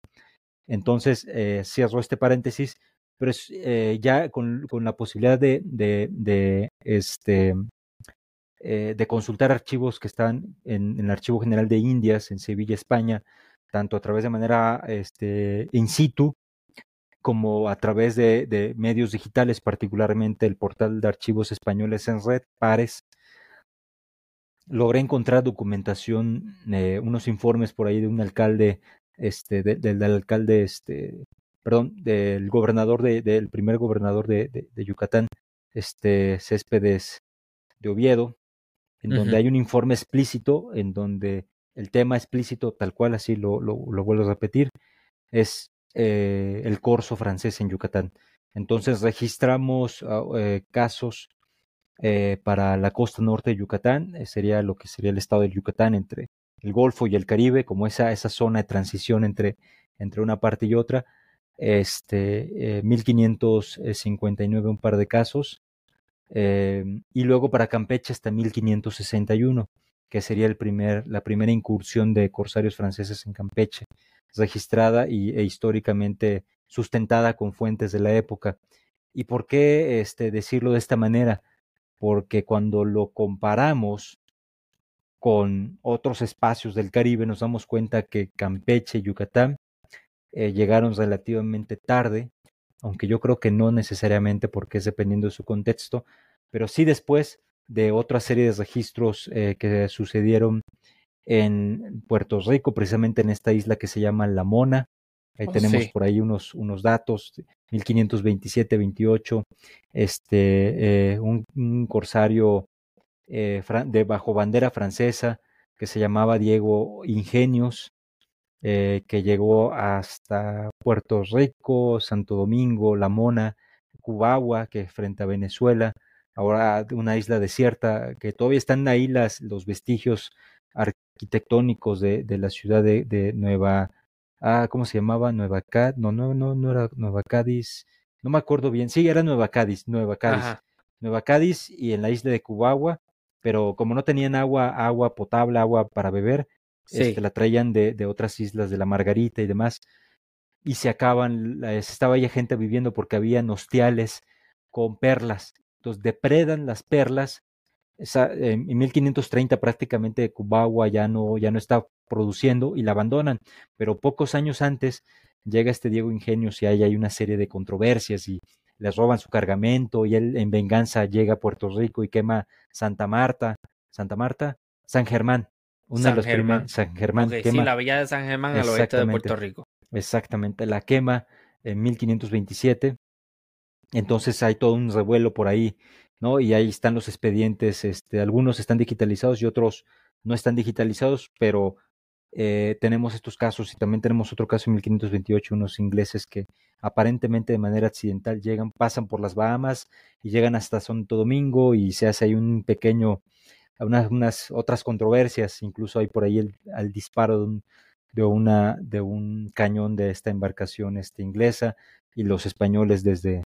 Entonces, eh, cierro este paréntesis, pero es, eh, ya con, con, la posibilidad de, de, de este, eh, de consultar archivos que están en, el Archivo General de Indias en Sevilla, España, tanto a través de manera este, in situ como a través de, medios digitales, particularmente el portal de archivos españoles en red, Pares. Logré encontrar documentación, eh, unos informes por ahí de un alcalde, este, del alcalde, este, perdón, del gobernador del primer gobernador de, de, Yucatán, este Céspedes de Oviedo, en donde hay un informe explícito, en donde el tema explícito, tal cual así lo, lo, vuelvo a repetir, es eh, el corso francés en Yucatán. Entonces registramos ah, eh, casos eh, para la costa norte de Yucatán, sería lo que sería el estado de Yucatán entre el Golfo y el Caribe, como esa, esa zona de transición entre, entre una parte y otra. Este, 1559 un par de casos, y luego para Campeche hasta 1561, que sería el primer, la primera incursión de corsarios franceses en Campeche, registrada y, e históricamente sustentada con fuentes de la época. ¿Y por qué este, decirlo de esta manera? Porque cuando lo comparamos con otros espacios del Caribe, nos damos cuenta que Campeche y Yucatán eh, llegaron relativamente tarde, aunque yo creo que no necesariamente porque es dependiendo de su contexto, pero sí después de otra serie de registros eh, que sucedieron en Puerto Rico, precisamente en esta isla que se llama La Mona, Ahí tenemos por ahí unos, unos datos, 1527-28, este, eh, un, corsario eh, de bajo bandera francesa que se llamaba Diego Ingenios, eh, que llegó hasta Puerto Rico, Santo Domingo, La Mona, Cubagua, que frente a Venezuela, ahora una isla desierta, que todavía están ahí las, los vestigios arquitectónicos de, de la ciudad de, de Nueva ah, ¿cómo se llamaba? Nueva Cádiz, no, no, no, no era Nueva Cádiz, no me acuerdo bien, sí, era Nueva Cádiz, Nueva Cádiz, Nueva Cádiz y en la isla de Cubagua, pero como no tenían agua, agua potable, agua para beber, este, la traían de, de, otras islas, de la Margarita y demás, y se acaban, estaba ya gente viviendo porque había hostiales con perlas, entonces depredan las perlas en 1530 prácticamente Cubagua ya no, ya no está produciendo y la abandonan, pero pocos años antes llega este Diego Ingenios y ahí hay una serie de controversias y les roban su cargamento y él en venganza llega a Puerto Rico y quema Santa Marta, Santa Marta, San Germán, una de las Germán. San Germán. quema, sí, la villa de San Germán al oeste de Puerto Rico. Exactamente, la quema en 1527. Entonces hay todo un revuelo por ahí ¿no? Y ahí están los expedientes, este, algunos están digitalizados y otros no están digitalizados, pero eh, tenemos estos casos y también tenemos otro caso en 1528, unos ingleses que aparentemente de manera accidental llegan, pasan por las Bahamas y llegan hasta Santo Domingo y se hace ahí un pequeño, unas, unas otras controversias, incluso hay por ahí el, disparo de un, de, una, de un cañón de esta embarcación este, inglesa y los españoles desde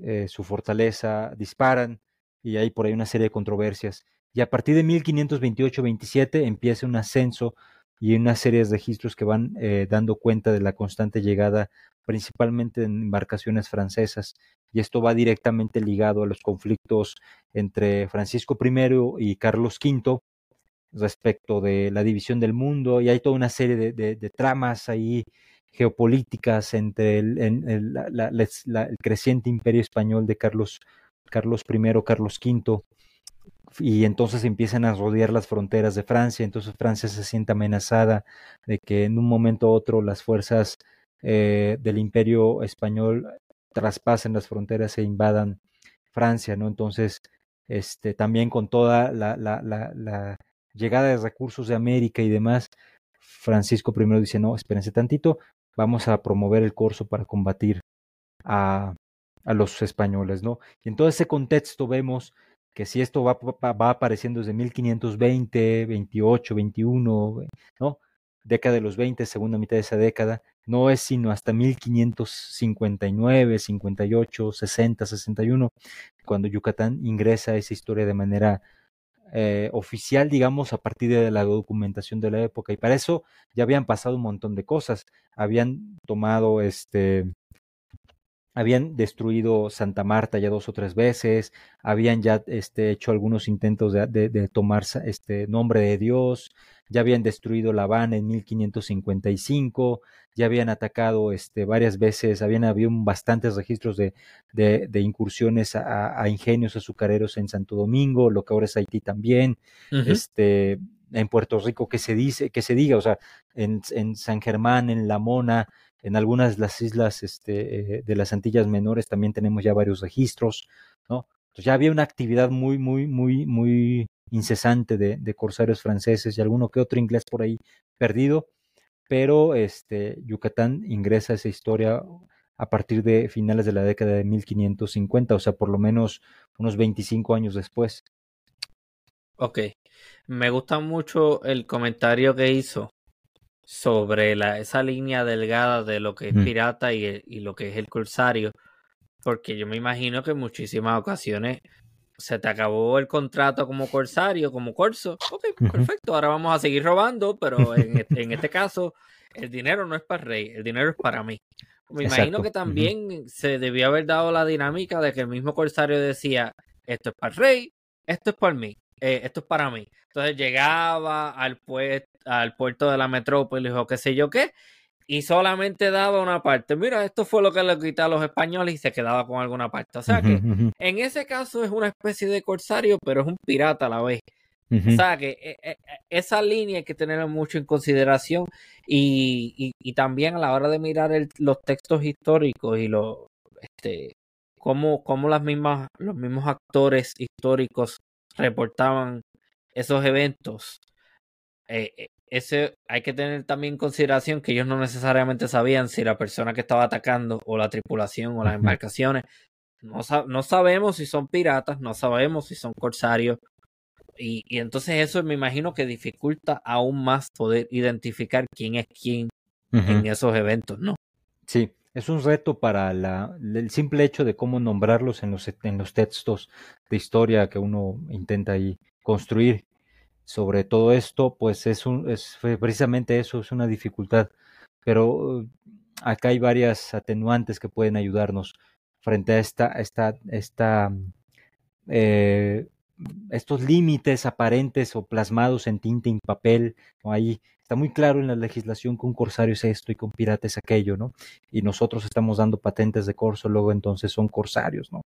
eh, su fortaleza disparan y hay por ahí una serie de controversias. Y a partir de 1528-27 empieza un ascenso y una serie de registros que van eh, dando cuenta de la constante llegada principalmente en embarcaciones francesas. Y esto va directamente ligado a los conflictos entre Francisco I y Carlos V respecto de la división del mundo. Y hay toda una serie de, tramas ahí geopolíticas entre el, el, el creciente imperio español de Carlos Carlos I, Carlos V, y entonces empiezan a rodear las fronteras de Francia, entonces Francia se siente amenazada de que en un momento u otro las fuerzas eh, del imperio español traspasen las fronteras e invadan Francia, ¿no? Entonces, este, también con toda la, la, llegada de recursos de América y demás, Francisco I dice, no, espérense tantito, vamos a promover el corso para combatir a, a los españoles, ¿no? Y en todo ese contexto vemos que si esto va, apareciendo desde 1520, 28, 21, ¿no? Década de los 20, segunda mitad de esa década, no es sino hasta 1559, 58, 60, 61, cuando Yucatán ingresa a esa historia de manera eh, oficial, digamos, a partir de la documentación de la época. Y para eso ya habían pasado un montón de cosas. Habían tomado este habían destruido Santa Marta ya dos o tres veces, habían ya este, hecho algunos intentos de, de, tomar este nombre de Dios, ya habían destruido La Habana en 1555, ya habían atacado este, varias veces, habían habido bastantes registros de, de, incursiones a, ingenios azucareros en Santo Domingo, lo que ahora es Haití también, este, en Puerto Rico, que se dice, que se diga, o sea, en, en San Germán, en La Mona, en algunas de las islas este, eh, de las Antillas Menores también tenemos ya varios registros, ¿no? Ya había una actividad muy, muy, muy, muy incesante de, de corsarios franceses y alguno que otro inglés por ahí perdido, pero este, Yucatán ingresa a esa historia a partir de finales de la década de 1550, o sea, por lo menos unos 25 años después. Ok, me gusta mucho el comentario que hizo sobre la, esa línea delgada de lo que es pirata y, y, lo que es el corsario, porque yo me imagino que en muchísimas ocasiones se te acabó el contrato como corsario, como corso, ok, perfecto, ahora vamos a seguir robando, pero en, en este caso el dinero no es para el rey, el dinero es para mí. Me imagino que también se debió haber dado la dinámica de que el mismo corsario decía, esto es para el rey, esto es para mí. Eh, esto es para mí. Entonces llegaba al, al puerto de la metrópoli o qué sé yo qué, y solamente daba una parte. Mira, esto fue lo que le quité a los españoles y se quedaba con alguna parte. O sea que en ese caso es una especie de corsario, pero es un pirata a la vez. O sea que eh, eh, esa línea hay que tenerla mucho en consideración y, también a la hora de mirar los textos históricos y los este cómo, cómo las mismas, los mismos actores históricos reportaban esos eventos. Eh, ese hay que tener también en consideración que ellos no necesariamente sabían si la persona que estaba atacando o la tripulación o las embarcaciones no, no sabemos si son piratas, no sabemos si son corsarios, y, y, entonces eso me imagino que dificulta aún más poder identificar quién es quién en esos eventos, ¿no? Sí, es un reto para la, el simple hecho de cómo nombrarlos en los, textos de historia que uno intenta ahí construir sobre todo esto, pues es, un, es precisamente eso, es una dificultad. Pero acá hay varias atenuantes que pueden ayudarnos frente a esta, esta, esta eh, estos límites aparentes o plasmados en tinta y papel, ahí está muy claro en la legislación que un corsario es esto y que un pirata es aquello, ¿no? Y nosotros estamos dando patentes de corso, luego entonces son corsarios, ¿no?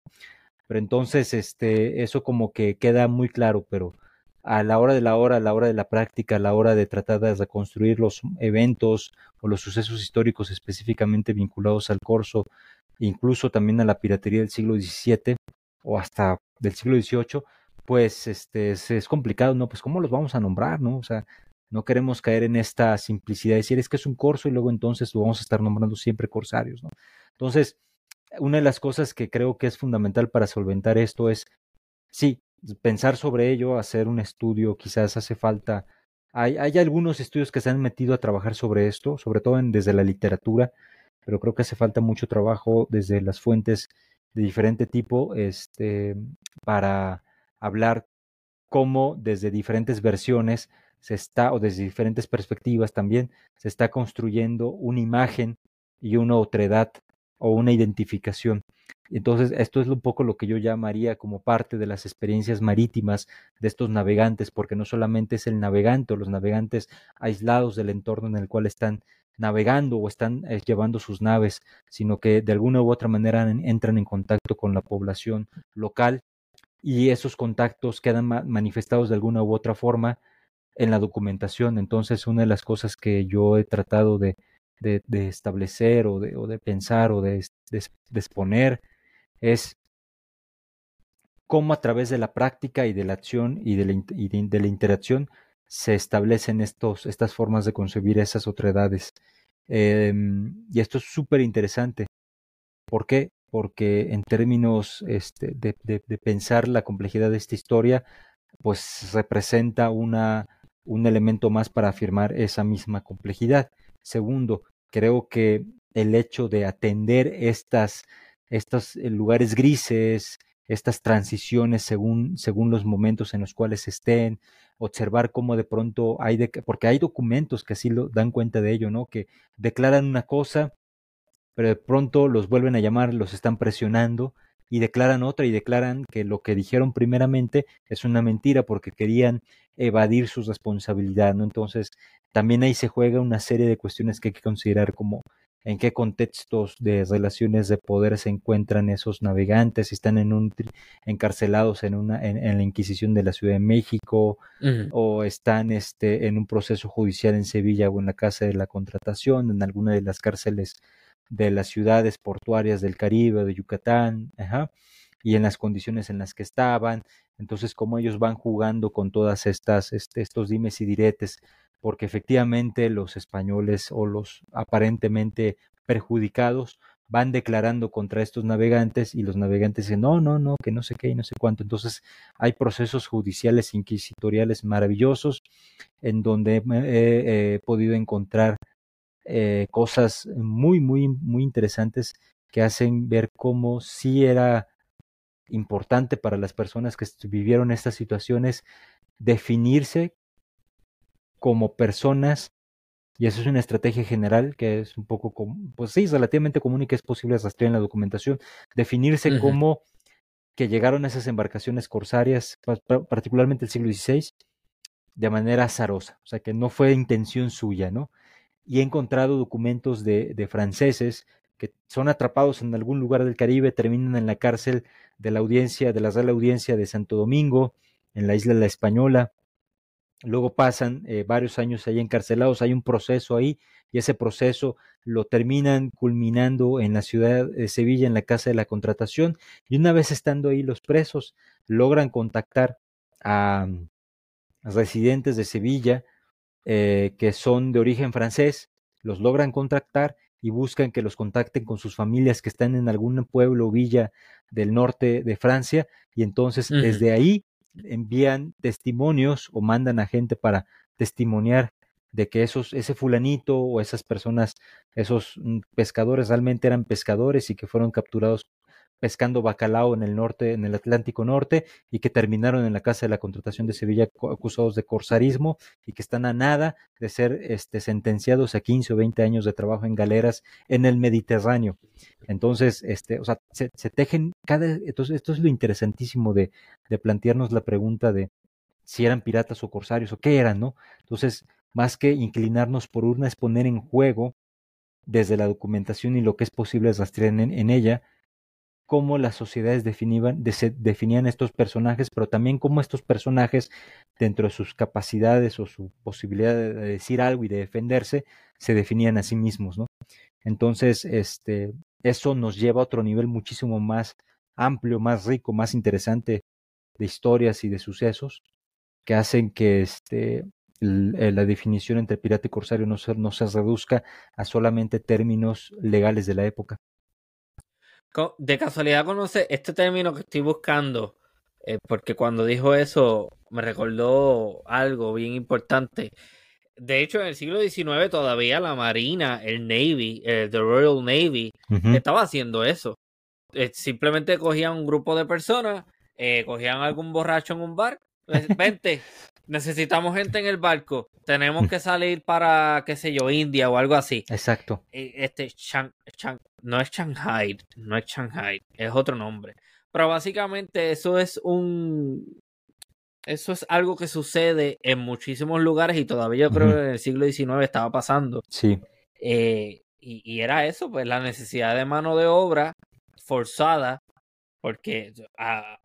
Pero entonces, este, eso como que queda muy claro, pero a la hora de la hora, a la hora de la práctica, a la hora de tratar de reconstruir los eventos o los sucesos históricos específicamente vinculados al corso, incluso también a la piratería del siglo XVII o hasta del siglo XVIII, pues este es, complicado, ¿no? Pues cómo los vamos a nombrar, ¿no? O sea, no queremos caer en esta simplicidad de decir es que es un corso y luego entonces lo vamos a estar nombrando siempre corsarios. Entonces, una de las cosas que creo que es fundamental para solventar esto es, sí, pensar sobre ello, hacer un estudio, quizás hace falta. Hay, hay algunos estudios que se han metido a trabajar sobre esto, sobre todo desde la literatura, pero creo que hace falta mucho trabajo desde las fuentes de diferente tipo este, para hablar cómo desde diferentes versiones se está, o desde diferentes perspectivas también, se está construyendo una imagen y una otredad o una identificación. Entonces, esto es un poco lo que yo llamaría como parte de las experiencias marítimas de estos navegantes, porque no solamente es el navegante o los navegantes aislados del entorno en el cual están navegando o están eh, llevando sus naves, sino que de alguna u otra manera entran en contacto con la población local y esos contactos quedan manifestados de alguna u otra forma en la documentación. Entonces, una de las cosas que yo he tratado de, de, establecer o de, o de, pensar o de, exponer es cómo a través de la práctica y de la acción y de la, interacción se establecen estos, estas formas de concebir esas otredades. Em, y esto es súper interesante. ¿Por qué? porque en términos este, de, pensar la complejidad de esta historia, pues representa una, un elemento más para afirmar esa misma complejidad. Segundo, creo que el hecho de atender estas, estos eh, lugares grises, estas transiciones según, según los momentos en los cuales estén, observar cómo de pronto hay, de, porque hay documentos que así lo dan cuenta de ello, ¿no? Que declaran una cosa pero de pronto los vuelven a llamar, los están presionando y declaran otra y declaran que lo que dijeron primeramente es una mentira porque querían evadir su responsabilidad, ¿no? Entonces, también ahí se juega una serie de cuestiones que hay que considerar como en qué contextos de relaciones de poder se encuentran esos navegantes, si están en un encarcelados en una en, la Inquisición de la Ciudad de México o están este en un proceso judicial en Sevilla o en la Casa de la Contratación, en alguna de las cárceles de las ciudades portuarias del Caribe, de Yucatán, y en las condiciones en las que estaban. Entonces, cómo ellos van jugando con todas estas, este, estos dimes y diretes, porque efectivamente los españoles o los aparentemente perjudicados van declarando contra estos navegantes y los navegantes dicen, no, no, no, que no sé qué y no sé cuánto. Entonces hay procesos judiciales inquisitoriales maravillosos en donde he podido encontrar eh, cosas muy, muy, muy interesantes que hacen ver cómo sí era importante para las personas que vivieron estas situaciones definirse como personas y eso es una estrategia general que es un poco, pues sí, relativamente común y que es posible rastrear en la documentación, definirse como que llegaron a esas embarcaciones corsarias, particularmente el siglo XVI, de manera azarosa, o sea, que no fue intención suya, ¿no? Y he encontrado documentos de, de franceses que son atrapados en algún lugar del Caribe, terminan en la cárcel de la audiencia, de la Real Audiencia de Santo Domingo, en la isla de la Española, luego pasan eh, varios años ahí encarcelados, hay un proceso ahí y ese proceso lo terminan culminando en la ciudad de Sevilla, en la Casa de la Contratación, y una vez estando ahí los presos, logran contactar a, residentes de Sevilla eh, que son de origen francés, los logran contactar y buscan que los contacten con sus familias que están en algún pueblo o villa del norte de Francia y entonces desde ahí envían testimonios o mandan a gente para testimoniar de que esos, ese fulanito o esas personas, esos mm, pescadores realmente eran pescadores y que fueron capturados pescando bacalao en el norte, en el Atlántico Norte, y que terminaron en la Casa de la Contratación de Sevilla acusados de corsarismo y que están a nada de ser este, sentenciados a 15 o 20 años de trabajo en galeras en el Mediterráneo. Entonces, este, o sea, se, tejen cada, entonces esto es lo interesantísimo de, plantearnos la pregunta de si eran piratas o corsarios o qué eran, ¿no? Entonces, más que inclinarnos por una, es poner en juego desde la documentación y lo que es posible rastrear en ella, cómo las sociedades definían, estos personajes, pero también cómo estos personajes, dentro de sus capacidades o su posibilidad de decir algo y de defenderse, se definían a sí mismos, ¿no? Entonces, este, eso nos lleva a otro nivel muchísimo más amplio, más rico, más interesante de historias y de sucesos que hacen que este, la definición entre pirata y corsario no se, no se reduzca a solamente términos legales de la época. De casualidad conoce este término que estoy buscando, eh, porque cuando dijo eso me recordó algo bien importante. De hecho, en el siglo XIX todavía la Marina, el Navy, el The Royal Navy, estaba haciendo eso. Eh, simplemente cogían un grupo de personas, eh, cogían algún borracho en un bar, vente, necesitamos gente en el barco, tenemos que salir para, qué sé yo, India o algo así. Exacto. Este, no es Shanghai, no es Shanghai, es otro nombre. Pero básicamente eso es un... Eso es algo que sucede en muchísimos lugares y todavía yo creo que en el siglo XIX estaba pasando. Sí. Eh, y, y era eso, pues la necesidad de mano de obra forzada porque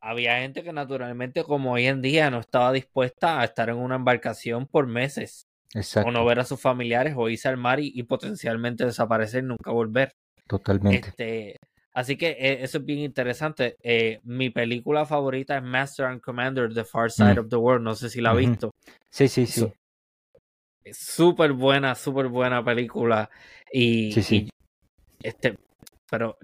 había gente que naturalmente como hoy en día no estaba dispuesta a estar en una embarcación por meses. O no ver a sus familiares o irse al mar y, potencialmente desaparecer y nunca volver. Totalmente. Este, así que eh, eso es bien interesante. Eh, mi película favorita es Master and Commander, The Far Side mm. of the World. No sé si la ha visto. Sí, sí, sí. Súper buena, súper buena película. Y, sí, sí. este, pero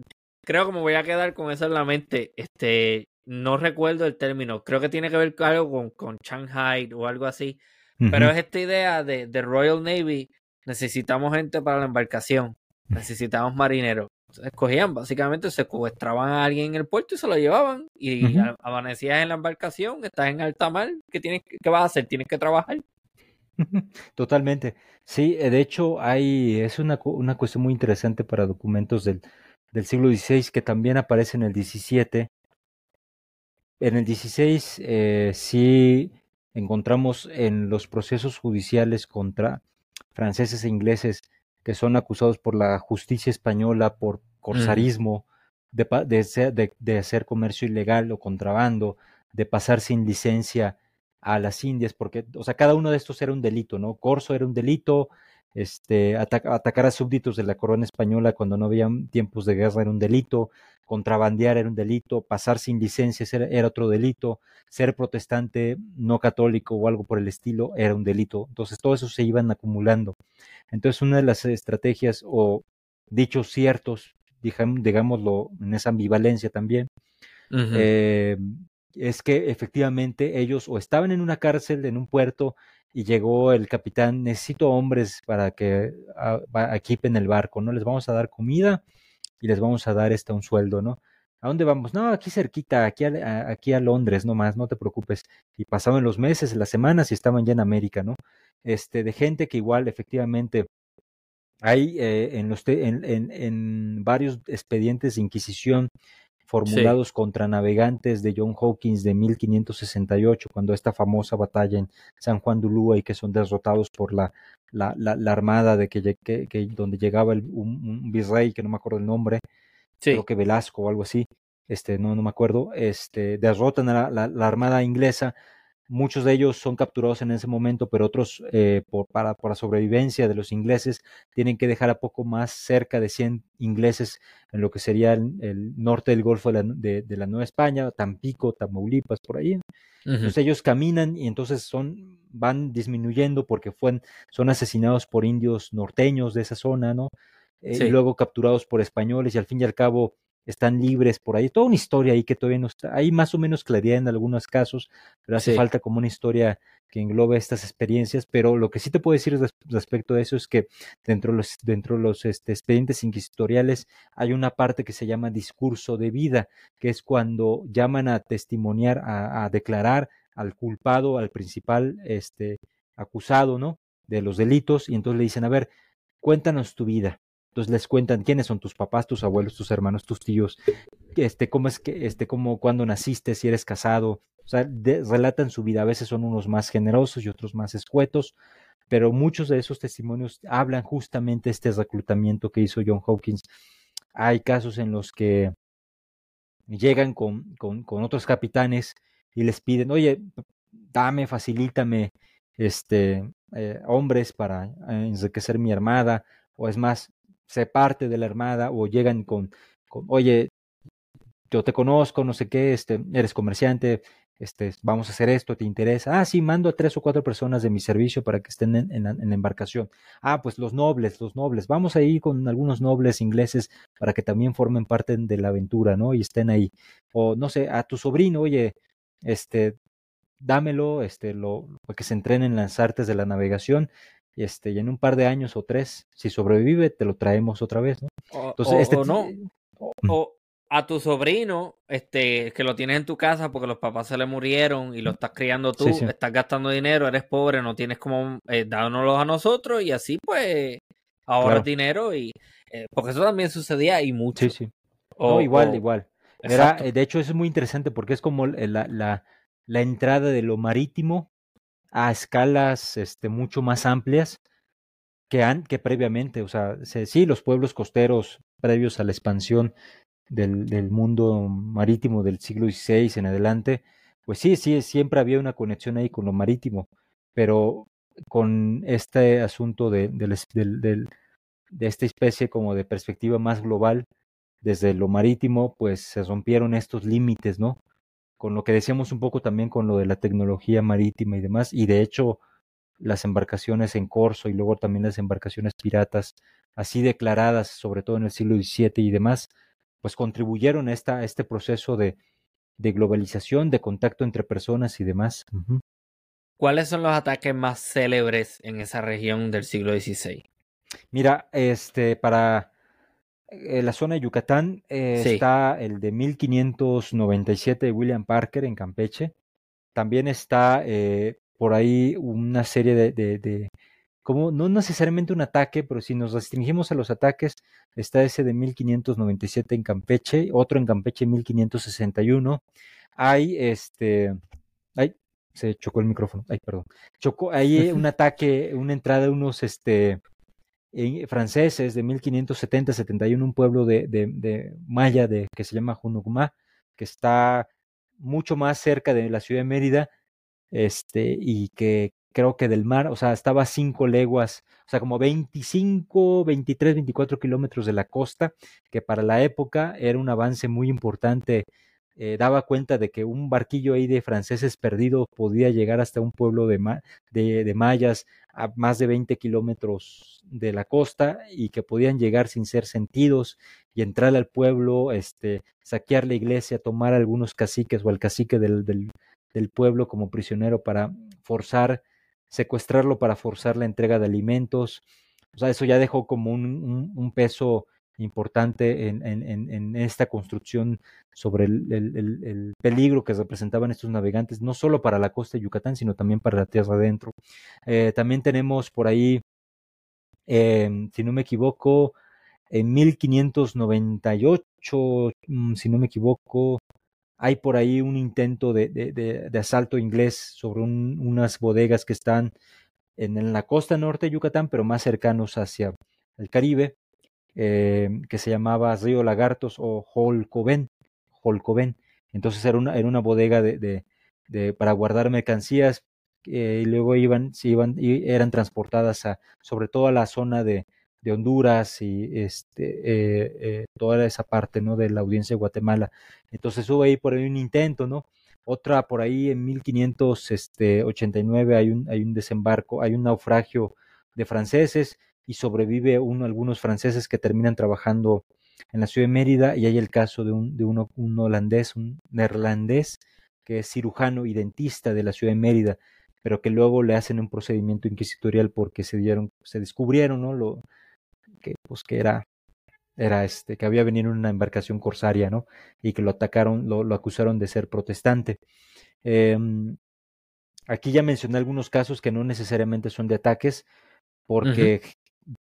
creo que me voy a quedar con eso en la mente. Este, no recuerdo el término. Creo que tiene que ver con algo con, con Shanghai o algo así. Pero es esta idea de, de, Royal Navy. Necesitamos gente para la embarcación. Necesitamos marineros. escogían, básicamente secuestraban a alguien en el puerto y se lo llevaban. Y amanecías en la embarcación, estás en alta mar. ¿Qué, tienes, qué vas a hacer? Tienes que trabajar. Totalmente. Sí, eh, de hecho, hay, es una, una cuestión muy interesante para documentos del, del siglo XVI que también aparece en el XVII. En el XVI eh, sí encontramos en los procesos judiciales contra franceses e ingleses que son acusados por la justicia española por corsarismo, de, de, de, hacer comercio ilegal o contrabando, de pasar sin licencia a las Indias, porque, o sea, cada uno de estos era un delito, ¿no? Corso era un delito, este, atacar a súbditos de la corona española cuando no había tiempos de guerra era un delito, contrabandear era un delito, pasar sin licencias era, otro delito, ser protestante no católico o algo por el estilo era un delito. Entonces todo eso se iban acumulando. Entonces una de las estrategias o dichos ciertos, digámoslo en esa ambivalencia también, eh, es que efectivamente ellos o estaban en una cárcel, en un puerto, y llegó el capitán, necesito hombres para que equipen el barco, ¿no? Les vamos a dar comida y les vamos a dar este un sueldo, ¿no? ¿A dónde vamos? No, aquí cerquita, aquí a, aquí a Londres nomás, no te preocupes. Y pasaban los meses, las semanas y estaban ya en América, ¿no? Este, de gente que igual efectivamente hay eh, en, los en, en, en varios expedientes de Inquisición formulados contra navegantes de John Hawkins de 1568, cuando esta famosa batalla en San Juan de Ulúa y que son derrotados por la, la, la, armada de que, que, donde llegaba el, un, virrey, que no me acuerdo el nombre, creo que Velasco o algo así, este, no, no me acuerdo, este, derrotan a la, la armada inglesa, muchos de ellos son capturados en ese momento, pero otros eh, por, para, por la sobrevivencia de los ingleses tienen que dejar a poco más cerca de 100 ingleses en lo que sería el, norte del Golfo de la, de, la, Nueva España, Tampico, Tamaulipas, por ahí. Entonces ellos caminan y entonces son, van disminuyendo porque fueron, son asesinados por indios norteños de esa zona, ¿no? Eh, y luego capturados por españoles y al fin y al cabo están libres por ahí. Toda una historia ahí que todavía no está. Hay más o menos claridad en algunos casos, pero hace falta como una historia que englobe estas experiencias. Pero lo que sí te puedo decir respecto a eso es que dentro de los, dentro de los este, expedientes inquisitoriales hay una parte que se llama discurso de vida, que es cuando llaman a testimoniar, a, a declarar al culpado, al principal este, acusado, ¿no? De los delitos, y entonces le dicen, a ver, cuéntanos tu vida entonces les cuentan quiénes son tus papás, tus abuelos, tus hermanos, tus tíos, este, cómo es que, este, cómo, cuándo naciste, si eres casado. O sea, relatan su vida. A veces son unos más generosos y otros más escuetos, pero muchos de esos testimonios hablan justamente de este reclutamiento que hizo John Hawkins. Hay casos en los que llegan con, con, otros capitanes y les piden, oye, dame, facilítame este, eh, hombres para eh, enriquecer mi armada, o es más, se parte de la armada o llegan con, con, oye, yo te conozco, no sé qué, este, eres comerciante, este, vamos a hacer esto, ¿te interesa? Ah, sí, mando a tres o cuatro personas de mi servicio para que estén en, la, embarcación. Ah, pues los nobles, los nobles, vamos a ir con algunos nobles ingleses para que también formen parte de la aventura, ¿no? Y estén ahí. O no sé, a tu sobrino, oye, este, dámelo, este, lo, para que se entrenen en las artes de la navegación este, y en un par de años o tres, si sobrevive, te lo traemos otra vez, ¿no? O, Entonces, este, no. O, a tu sobrino, este, que lo tienes en tu casa porque los papás se le murieron y lo estás criando tú, estás gastando dinero, eres pobre, no tienes como eh, dánoslos a nosotros y así pues ahorras dinero y eh, porque eso también sucedía y mucho. Sí, sí. O, igual, igual. Era, de hecho, es muy interesante porque es como la, la, la entrada de lo marítimo a escalas este, mucho más amplias que, que previamente. O sea, sí, los pueblos costeros previos a la expansión del, del mundo marítimo del siglo XVI en adelante, pues sí, sí, siempre había una conexión ahí con lo marítimo, pero con este asunto de, de esta especie como de perspectiva más global, desde lo marítimo, pues se rompieron estos límites, ¿no? Con lo que decíamos un poco también con lo de la tecnología marítima y demás, y de hecho las embarcaciones en corso y luego también las embarcaciones piratas, así declaradas, sobre todo en el siglo XVII y demás, pues contribuyeron a, esta, a este proceso de, de, globalización, de contacto entre personas y demás. ¿Cuáles son los ataques más célebres en esa región del siglo XVI? Mira, este, para en la zona de Yucatán eh, está el de 1597 de William Parker en Campeche. También está eh, por ahí una serie de, de, como no necesariamente un ataque, pero si nos restringimos a los ataques, está ese de 1597 en Campeche, otro en Campeche 1561. Hay este, ay, se chocó el micrófono, ay, perdón. Chocó, hay un ataque, una entrada unos este franceses de 1570-71, un pueblo de, de, maya de, que se llama Junugma, que está mucho más cerca de la ciudad de Mérida, este, y que creo que del mar, o sea, estaba a cinco leguas, o sea, como 25, 23, 24 kilómetros de la costa, que para la época era un avance muy importante eh, daba cuenta de que un barquillo ahí de franceses perdidos podía llegar hasta un pueblo de, de, mayas a más de 20 kilómetros de la costa y que podían llegar sin ser sentidos y entrar al pueblo, este, saquear la iglesia, tomar algunos caciques o el cacique del, del, del pueblo como prisionero para forzar, secuestrarlo para forzar la entrega de alimentos. O sea, eso ya dejó como un, un, un peso importante en, en, en esta construcción sobre el, el, el, peligro que representaban estos navegantes, no solo para la costa de Yucatán, sino también para la tierra adentro. Eh, también tenemos por ahí, eh, si no me equivoco, en 1598, mm, si no me equivoco, hay por ahí un intento de, de, de, asalto inglés sobre un, unas bodegas que están en, en, la costa norte de Yucatán, pero más cercanos hacia el Caribe. Eh, que se llamaba Río Lagartos o Holcoven. Holcoven. Entonces era una, era una bodega de, de, para guardar mercancías eh, y luego iban, se iban, y eran transportadas a, sobre todo la zona de, de Honduras y este, eh, eh, toda esa parte ¿no? de la audiencia de Guatemala. Entonces hubo ahí por ahí un intento, ¿no? Otra por ahí en 1589 este, hay un, hay un desembarco, hay un naufragio de franceses y sobrevive uno, algunos franceses que terminan trabajando en la ciudad de Mérida y hay el caso de un, de un holandés, un neerlandés que es cirujano y dentista de la ciudad de Mérida, pero que luego le hacen un procedimiento inquisitorial porque se dieron, se descubrieron, ¿no? Lo, que pues que era era este que había venido en una embarcación corsaria, ¿no? Y que lo atacaron, lo, lo acusaron de ser protestante. Em, aquí ya mencioné algunos casos que no necesariamente son de ataques, porque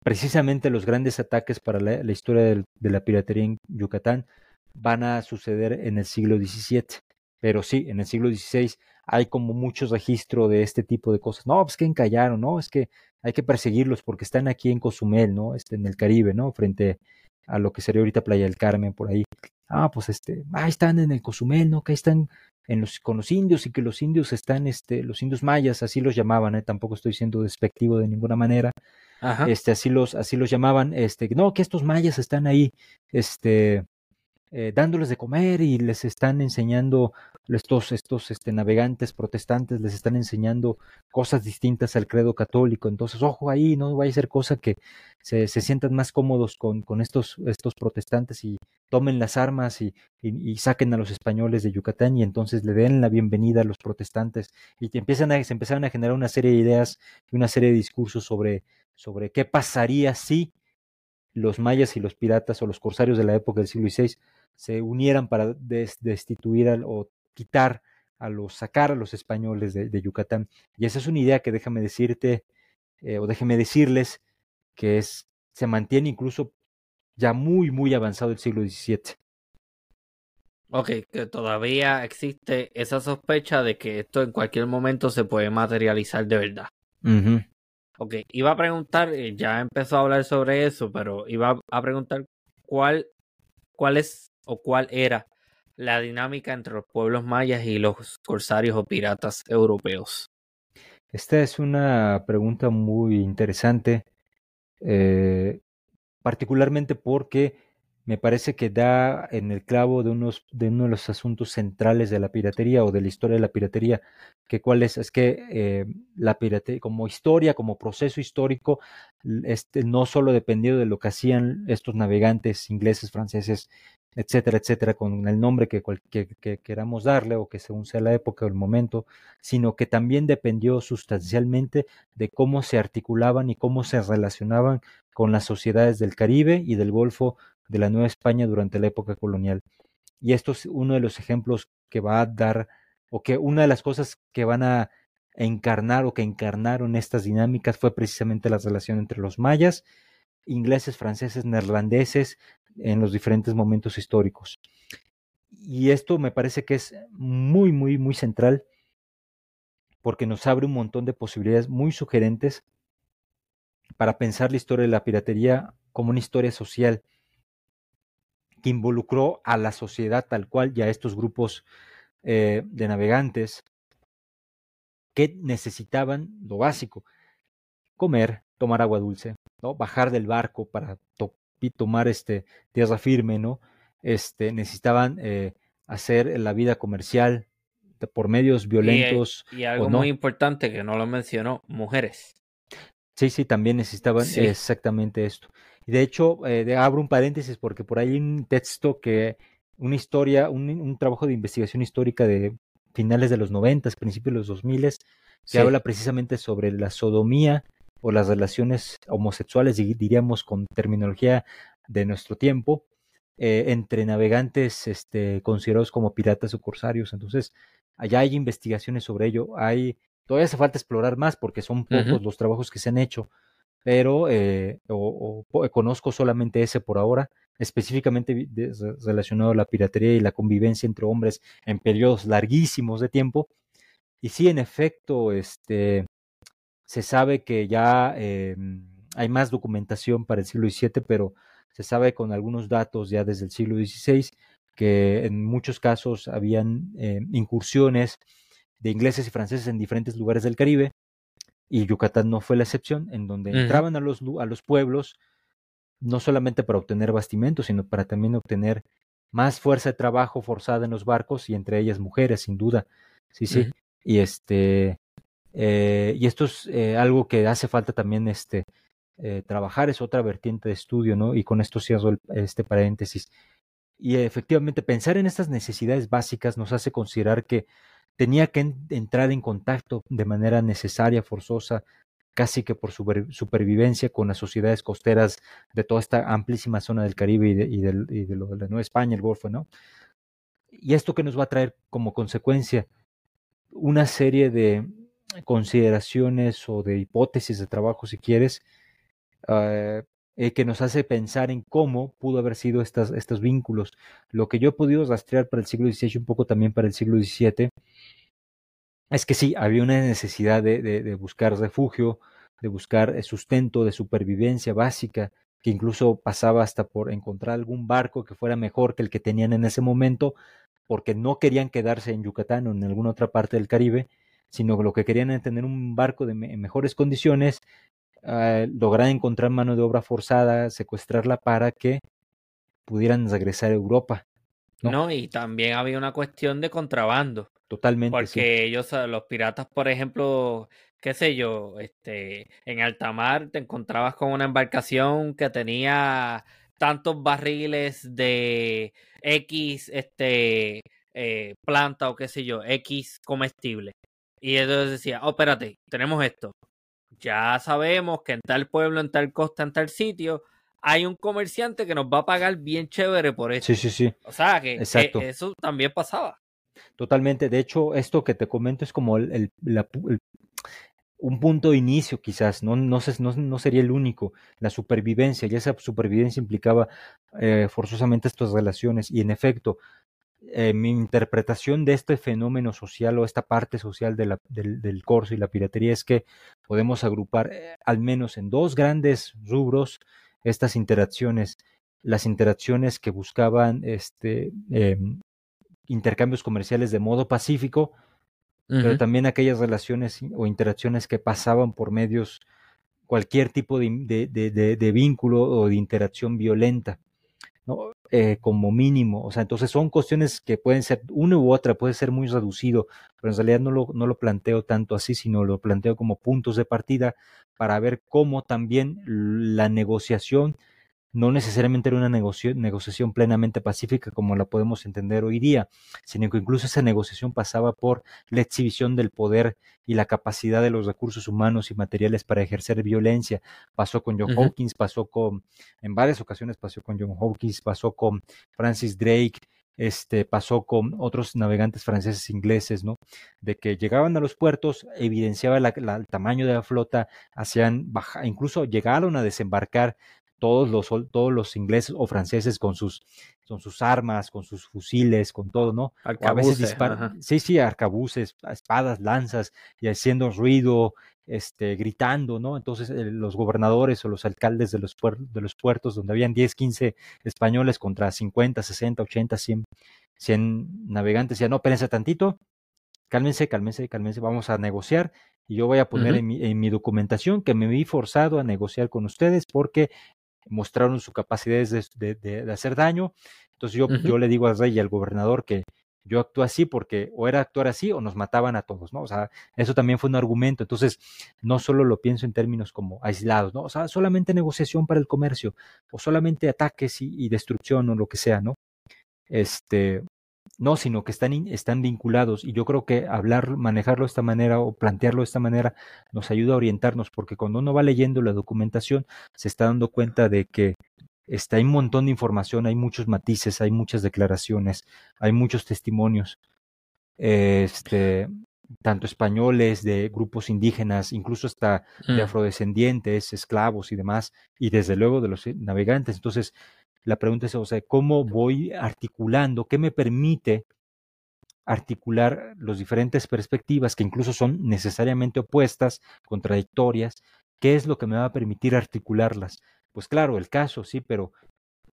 precisamente los grandes ataques para la, historia de la piratería en Yucatán van a suceder en el siglo XVII. Pero sí, en el siglo XVI hay como muchos registros de este tipo de cosas. No, pues que encallaron, no, es que hay que perseguirlos porque están aquí en Cozumel, ¿no? Este, en el Caribe, ¿no? Frente a lo que sería ahorita Playa del Carmen, por ahí. Ah, pues este, ahí están en el Cozumel, ¿no? Que ahí están en los, con los indios y que los indios están, este, los indios mayas, así los llamaban, ¿eh? Tampoco estoy siendo despectivo de ninguna manera. Ajá. Este, así los, así los llamaban, este, no, que estos mayas están ahí, este, eh, dándoles de comer y les están enseñando, estos, estos este, navegantes protestantes les están enseñando cosas distintas al credo católico. Entonces, ojo ahí, no vaya a ser cosa que se, se sientan más cómodos con, con estos, estos protestantes y tomen las armas y, y, saquen a los españoles de Yucatán y entonces le den la bienvenida a los protestantes y empiezan a, se empezaron a generar una serie de ideas y una serie de discursos sobre, sobre qué pasaría si los mayas y los piratas o los corsarios de la época del siglo XVI se unieran para destituir o quitar a los, sacar a los españoles de, Yucatán. Y esa es una idea que déjame decirte, eh, o déjeme decirles, que es, se mantiene incluso ya muy, muy avanzado el siglo XVII. Ok, que todavía existe esa sospecha de que esto en cualquier momento se puede materializar de verdad. Ok, iba a preguntar, eh, ya empezó a hablar sobre eso, pero iba a preguntar cuál, cuál es o cuál era la dinámica entre los pueblos mayas y los corsarios o piratas europeos? Esta es una pregunta muy interesante, eh, particularmente porque me parece que da en el clavo de, uno de los asuntos centrales de la piratería o de la historia de la piratería, que cuál es, es que eh, la piratería como historia, como proceso histórico, este, no solo dependió de lo que hacían estos navegantes ingleses, franceses etcétera, etcétera, con el nombre que, que, queramos darle o que según sea la época o el momento, sino que también dependió sustancialmente de cómo se articulaban y cómo se relacionaban con las sociedades del Caribe y del Golfo de la Nueva España durante la época colonial. Y esto es uno de los ejemplos que va a dar, o que una de las cosas que van a encarnar o que encarnaron estas dinámicas fue precisamente la relación entre los mayas, ingleses, franceses, neerlandeses, en los diferentes momentos históricos. Y esto me parece que es muy, muy, muy central porque nos abre un montón de posibilidades muy sugerentes para pensar la historia de la piratería como una historia social que involucró a la sociedad tal cual y a estos grupos eh, de navegantes que necesitaban lo básico, comer, tomar agua dulce, ¿no? bajar del barco para tomar este, tierra firme, ¿no? Este, necesitaban eh, hacer la vida comercial por medios violentos. Y, algo muy importante que no lo mencionó, mujeres. Sí, sí, también necesitaban exactamente esto. Y de hecho, eh, abro un paréntesis porque por ahí hay un texto que, una historia, un, trabajo de investigación histórica de finales de los noventas, principios de los dos miles, que habla precisamente sobre la sodomía o las relaciones homosexuales, diríamos con terminología de nuestro tiempo, eh, entre navegantes este, considerados como piratas o corsarios. Entonces, allá hay investigaciones sobre ello. Hay, todavía hace falta explorar más porque son pocos los trabajos que se han hecho, pero eh, o, conozco solamente ese por ahora, específicamente relacionado a la piratería y la convivencia entre hombres en periodos larguísimos de tiempo. Y sí, en efecto, este, se sabe que ya em, hay más documentación para el siglo XVII, pero se sabe con algunos datos ya desde el siglo XVI que en muchos casos habían em, incursiones de ingleses y franceses en diferentes lugares del Caribe, y Yucatán no fue la excepción, en donde entraban a los, a los pueblos no solamente para obtener bastimento, sino para también obtener más fuerza de trabajo forzada en los barcos y entre ellas mujeres, sin duda. Sí, sí. Y este eh, y esto es eh, algo que hace falta también este eh, trabajar, es otra vertiente de estudio, ¿no? Y con esto cierro este paréntesis. Y efectivamente pensar en estas necesidades básicas nos hace considerar que tenía que entrar en contacto de manera necesaria, forzosa, casi que por supervivencia con las sociedades costeras de toda esta amplísima zona del Caribe y de, y de lo de la Nueva España, el Golfo, ¿no? Y esto que nos va a traer como consecuencia una serie de consideraciones o de hipótesis de trabajo, si quieres, ah, eh, que nos hace pensar en cómo pudo haber sido estas, estos vínculos. Lo que yo he podido rastrear para el siglo XVIII, un poco también para el siglo XVII, es que sí, había una necesidad de, de, buscar refugio, de buscar eh, sustento, de supervivencia básica, que incluso pasaba hasta por encontrar algún barco que fuera mejor que el que tenían en ese momento, porque no querían quedarse en Yucatán o en alguna otra parte del Caribe, sino que lo que querían era tener un barco de en mejores condiciones, uh, lograr encontrar mano de obra forzada, secuestrarla para que pudieran regresar a Europa. ¿no? y también había una cuestión de contrabando. Totalmente. Porque ellos, los piratas, por ejemplo, qué sé yo, este, en alta mar te encontrabas con una embarcación que tenía tantos barriles de X este, eh, planta o qué sé yo, X comestible. Y entonces decía, oh, espérate, tenemos esto. Ya sabemos que en tal pueblo, en tal costa, en tal sitio, hay un comerciante que nos va a pagar bien chévere por eso. Sí, sí, sí. O sea, que e, eso también pasaba. Totalmente. De hecho, esto que te comento es como el, un punto de inicio, quizás, no, no, no, no, sería el único. La supervivencia, y esa supervivencia implicaba eh, forzosamente estas relaciones. Y en efecto, eh, mi interpretación de este fenómeno social o esta parte social de la, del, del, corso y la piratería es que podemos agrupar eh, al menos en dos grandes rubros estas interacciones, las interacciones que buscaban este, em, intercambios comerciales de modo pacífico, pero también aquellas relaciones o interacciones que pasaban por medios, cualquier tipo de, de, de vínculo o de interacción violenta. ¿No? Eh, como mínimo. O sea, entonces son cuestiones que pueden ser una u otra, puede ser muy reducido, pero en realidad no lo, no lo planteo tanto así, sino lo planteo como puntos de partida para ver cómo también la negociación no necesariamente era una negociación plenamente pacífica como la podemos entender hoy día, sino que incluso esa negociación pasaba por la exhibición del poder y la capacidad de los recursos humanos y materiales para ejercer violencia. Pasó con John Hawkins, pasó con, en varias ocasiones pasó con John Hawkins, pasó con Francis Drake, este, pasó con otros navegantes franceses e ingleses, ¿no? De que llegaban a los puertos, evidenciaba el tamaño de la flota, hacían baja, incluso llegaron a desembarcar todos los, todos los ingleses o franceses con sus, con sus armas, con sus fusiles, con todo, ¿no? a veces disparan, sí, sí, arcabuces, espadas, lanzas, y haciendo ruido, este, gritando, ¿no? Entonces eh, los gobernadores o los alcaldes de los, de los puertos, donde habían 10, 15 españoles contra 50, 60, 80, 100, 100 navegantes, ya no, espérense tantito, cálmense, cálmense, cálmense, vamos a negociar y yo voy a poner en, mi, en, mi, documentación que me vi forzado a negociar con ustedes porque mostraron su capacidad de, de, hacer daño. Entonces yo, yo le digo al rey y al gobernador que yo actúo así porque o era actuar así o nos mataban a todos, ¿no? O sea, eso también fue un argumento. Entonces, no solo lo pienso en términos como aislados, ¿no? O sea, solamente negociación para el comercio o solamente ataques y, y destrucción o lo que sea, ¿no? Este, no, sino que están, están vinculados y yo creo que hablar, manejarlo de esta manera o plantearlo de esta manera nos ayuda a orientarnos porque cuando uno va leyendo la documentación se está dando cuenta de que está, hay un montón de información, hay muchos matices, hay muchas declaraciones, hay muchos testimonios, este, tanto españoles, de grupos indígenas, incluso hasta de mm. afrodescendientes, esclavos y demás, y desde luego de los navegantes. Entonces, la pregunta es, o sea, ¿cómo voy articulando? ¿Qué me permite articular las diferentes perspectivas que incluso son necesariamente opuestas, contradictorias? ¿Qué es lo que me va a permitir articularlas? Pues claro, el caso, sí, pero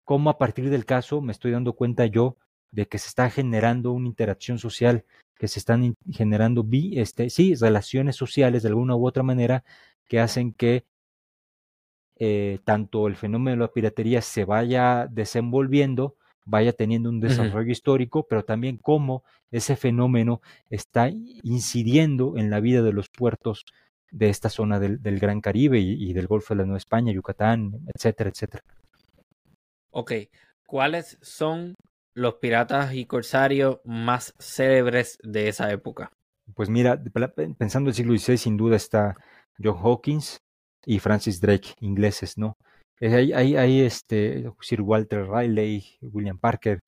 ¿cómo a partir del caso me estoy dando cuenta yo de que se está generando una interacción social, que se están generando, este, sí, relaciones sociales de alguna u otra manera que hacen que eh, tanto el fenómeno de la piratería se vaya desenvolviendo, vaya teniendo un desarrollo histórico, pero también cómo ese fenómeno está incidiendo en la vida de los puertos de esta zona del, Gran Caribe y, del Golfo de la Nueva España, Yucatán, etcétera, etcétera. Ok, ¿cuáles son los piratas y corsarios más célebres de esa época? Pues mira, pensando en el siglo XVI, sin duda está John Hawkins y Francis Drake, ingleses, ¿no? Hay, hay, este, Sir Walter Riley, William Parker,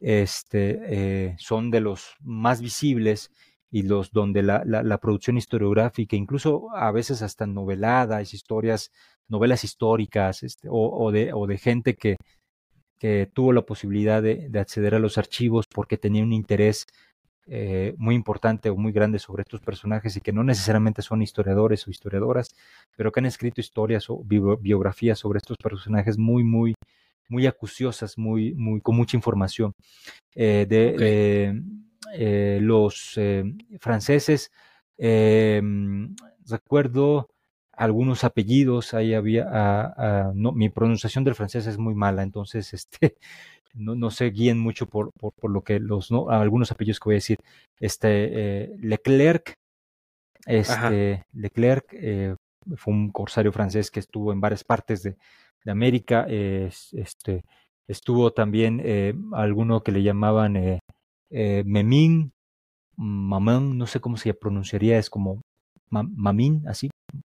este, eh, son de los más visibles y los donde la, la, producción historiográfica, incluso a veces hasta noveladas, historias, novelas históricas, este, o, de, o de gente que, que tuvo la posibilidad de, de, acceder a los archivos porque tenía un interés eh, muy importante o muy grande sobre estos personajes y que no necesariamente son historiadores o historiadoras, pero que han escrito historias o biografías sobre estos personajes muy, muy, muy acuciosas, muy, muy, con mucha información. Eh, de eh, los franceses, recuerdo algunos apellidos, ahí había, ah, ah, no, mi pronunciación del francés es muy mala, entonces este, no, no se guíen mucho por, por, por, lo que los, no, algunos apellidos que voy a decir, este, eh, Leclerc, este, Leclerc eh, fue un corsario francés que estuvo en varias partes de, de América, este, estuvo también eh, alguno que le llamaban eh, eh Memín, Mamán, no sé cómo se pronunciaría, es como Mamín, así,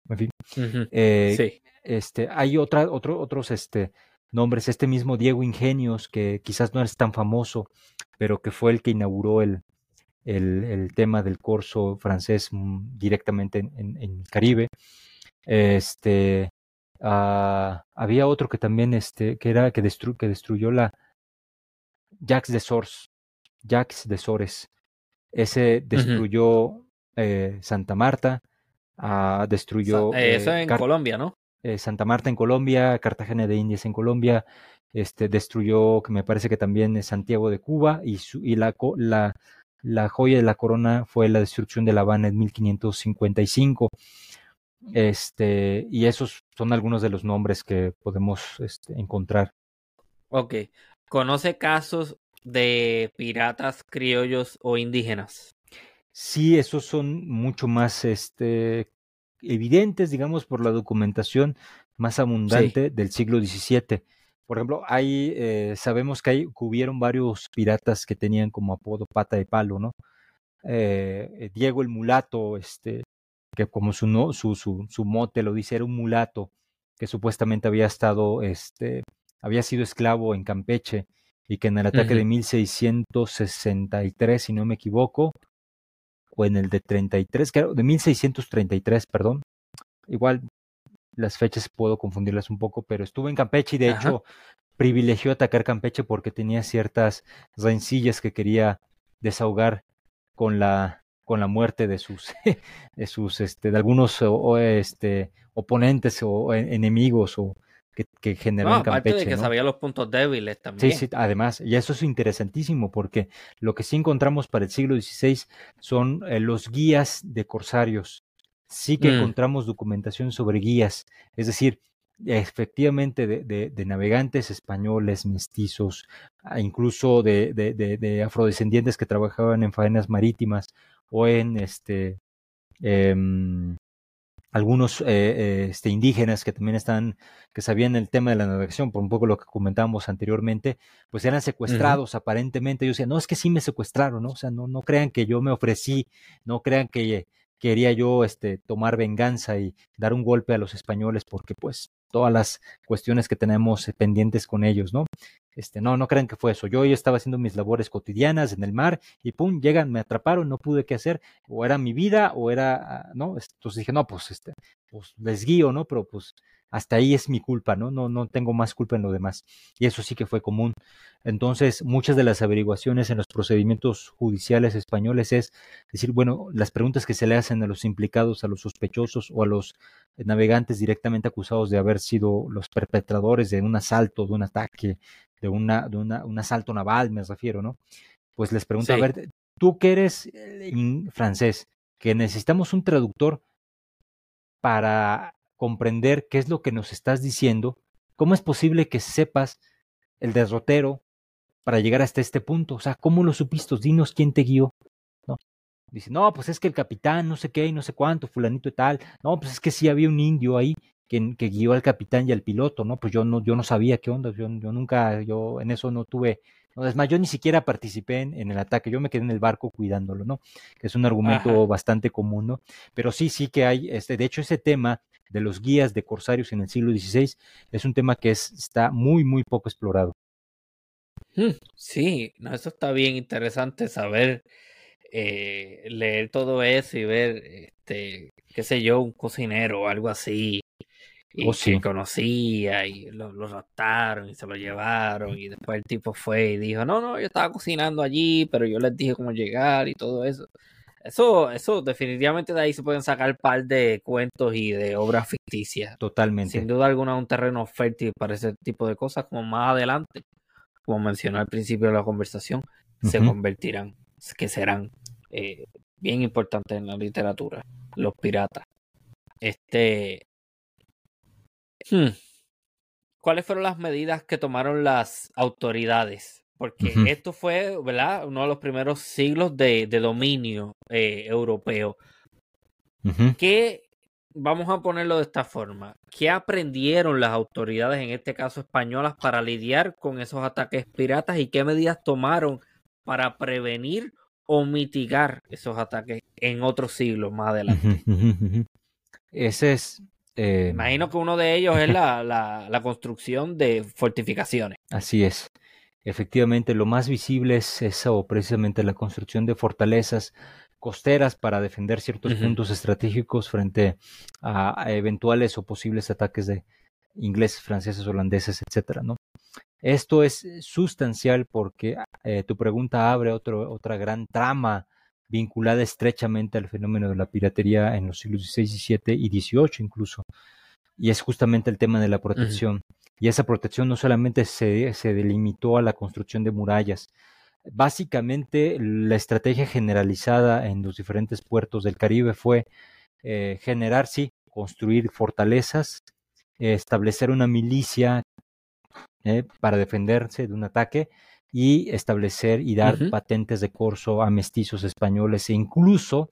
en fin. sí. Este, hay otra, otro, otros, este, nombres. Este mismo Diego Ingenios, que quizás no es tan famoso, pero que fue el que inauguró el, el, tema del corso francés mm, directamente en, el Caribe. Este, ah, había otro que también, este, que era que, que destruyó la Jacques de Sors, Jacques de Sores. Ese destruyó eh, Santa Marta, ah, destruyó. Eh, eso en Colombia, ¿no? Eh, Santa Marta en Colombia, Cartagena de Indias en Colombia, este, destruyó, que me parece que también es Santiago de Cuba, y, y la, la, la, joya de la corona fue la destrucción de La Habana en 1555. Este, y esos son algunos de los nombres que podemos este, encontrar. Ok. ¿Conoce casos de piratas criollos o indígenas? Sí, esos son mucho más este, evidentes, digamos, por la documentación más abundante del siglo XVII. Por ejemplo, hay, eh, sabemos que, hay, hubieron varios piratas que tenían como apodo pata de palo, ¿no? Eh, eh, Diego el mulato, este, que como su, no, su, su, su, mote lo dice, era un mulato que supuestamente había estado, este, había sido esclavo en Campeche y que en el ataque de 1663, si no me equivoco, o en el de 33, creo, de 1633, perdón. Igual las fechas puedo confundirlas un poco, pero estuvo en Campeche y de hecho privilegió atacar Campeche porque tenía ciertas rencillas que quería desahogar con la con la muerte de sus de sus este de algunos o, este oponentes o enemigos o que, que generó no, Campeche. de que sabía los puntos débiles también. Sí, sí, además, y eso es interesantísimo porque lo que sí encontramos para el siglo XVI son eh, los guías de corsarios. Sí que mm. encontramos documentación sobre guías, es decir, efectivamente de, de, de navegantes españoles, mestizos, incluso de, de, afrodescendientes que trabajaban en faenas marítimas o en este eh, algunos eh, eh, este, indígenas que también están, que sabían el tema de la navegación, por un poco lo que comentábamos anteriormente, pues eran secuestrados aparentemente. Yo decía, no, es que sí me secuestraron, ¿no? O sea, no, no crean que yo me ofrecí, no crean que quería yo este, tomar venganza y dar un golpe a los españoles, porque pues todas las cuestiones que tenemos pendientes con ellos, ¿no? Este, no, no crean que fue eso. Yo, yo estaba haciendo mis labores cotidianas en el mar y pum, llegan, me atraparon, no pude qué hacer, o era mi vida o era, ah, ¿no? Entonces dije, no, pues, este, pues les guío, ¿no? Pero pues hasta ahí es mi culpa, ¿no? No, no tengo más culpa en lo demás. Y eso sí que fue común. Entonces, muchas de las averiguaciones en los procedimientos judiciales españoles es decir, bueno, las preguntas que se le hacen a los implicados, a los sospechosos o a los navegantes directamente acusados de haber sido los perpetradores de un asalto, de un ataque, de, una, de una, un asalto naval, me refiero, ¿no? Pues les pregunta, a ver, tú que eres eh, francés, que necesitamos un traductor para comprender qué es lo que nos estás diciendo, ¿cómo es posible que sepas el derrotero para llegar hasta este punto? O sea, ¿cómo lo supiste? Dinos quién te guió. ¿No? Dice, no, pues es que el capitán, no sé qué y no sé cuánto, fulanito y tal. No, pues es que sí había un indio ahí que, que guió al capitán y al piloto, ¿no? Pues yo no, yo no sabía qué onda, yo, yo nunca, yo en eso no tuve no, es más, yo ni siquiera participé en, el ataque, yo me quedé en el barco cuidándolo, ¿no? Que es un argumento bastante común, ¿no? Pero sí, sí que hay, este, de hecho, ese tema de los guías de corsarios en el siglo XVI es un tema que es, está muy, muy poco explorado. Mm, sí, no, eso está bien interesante saber, eh, leer todo eso y ver, este, qué sé yo, un cocinero o algo así, y oh, que conocía y lo, lo, raptaron y se lo llevaron y después el tipo fue y dijo, no, no, yo estaba cocinando allí, pero yo les dije cómo llegar y todo eso. Eso, eso definitivamente de ahí se pueden sacar par de cuentos y de obras ficticias. Totalmente. Sin duda alguna un terreno fértil para ese tipo de cosas, como más adelante, como mencioné al principio de la conversación, se convertirán, que serán eh, bien importantes en la literatura, los piratas. Este, Hmm. ¿Cuáles fueron las medidas que tomaron las autoridades? Porque esto fue, ¿verdad? Uno de los primeros siglos de, dominio eh, europeo. ¿Qué, vamos a ponerlo de esta forma, qué aprendieron las autoridades, en este caso españolas, para lidiar con esos ataques piratas y qué medidas tomaron para prevenir o mitigar esos ataques en otros siglos más adelante? Ese es eh, Imagino que uno de ellos es la, la, construcción de fortificaciones. Así es. Efectivamente, lo más visible es eso, precisamente la construcción de fortalezas costeras para defender ciertos puntos estratégicos frente a, eventuales o posibles ataques de ingleses, franceses, holandeses, etcétera, ¿no? Esto es sustancial porque eh, tu pregunta abre otro, otra gran trama vinculada estrechamente al fenómeno de la piratería en los siglos XVI, XVII y XVIII incluso. Y es justamente el tema de la protección. Y esa protección no solamente se, se delimitó a la construcción de murallas, básicamente la estrategia generalizada en los diferentes puertos del Caribe fue eh, generar, sí, construir fortalezas, establecer una milicia eh, para defenderse de un ataque y establecer y dar patentes de corso a mestizos españoles e incluso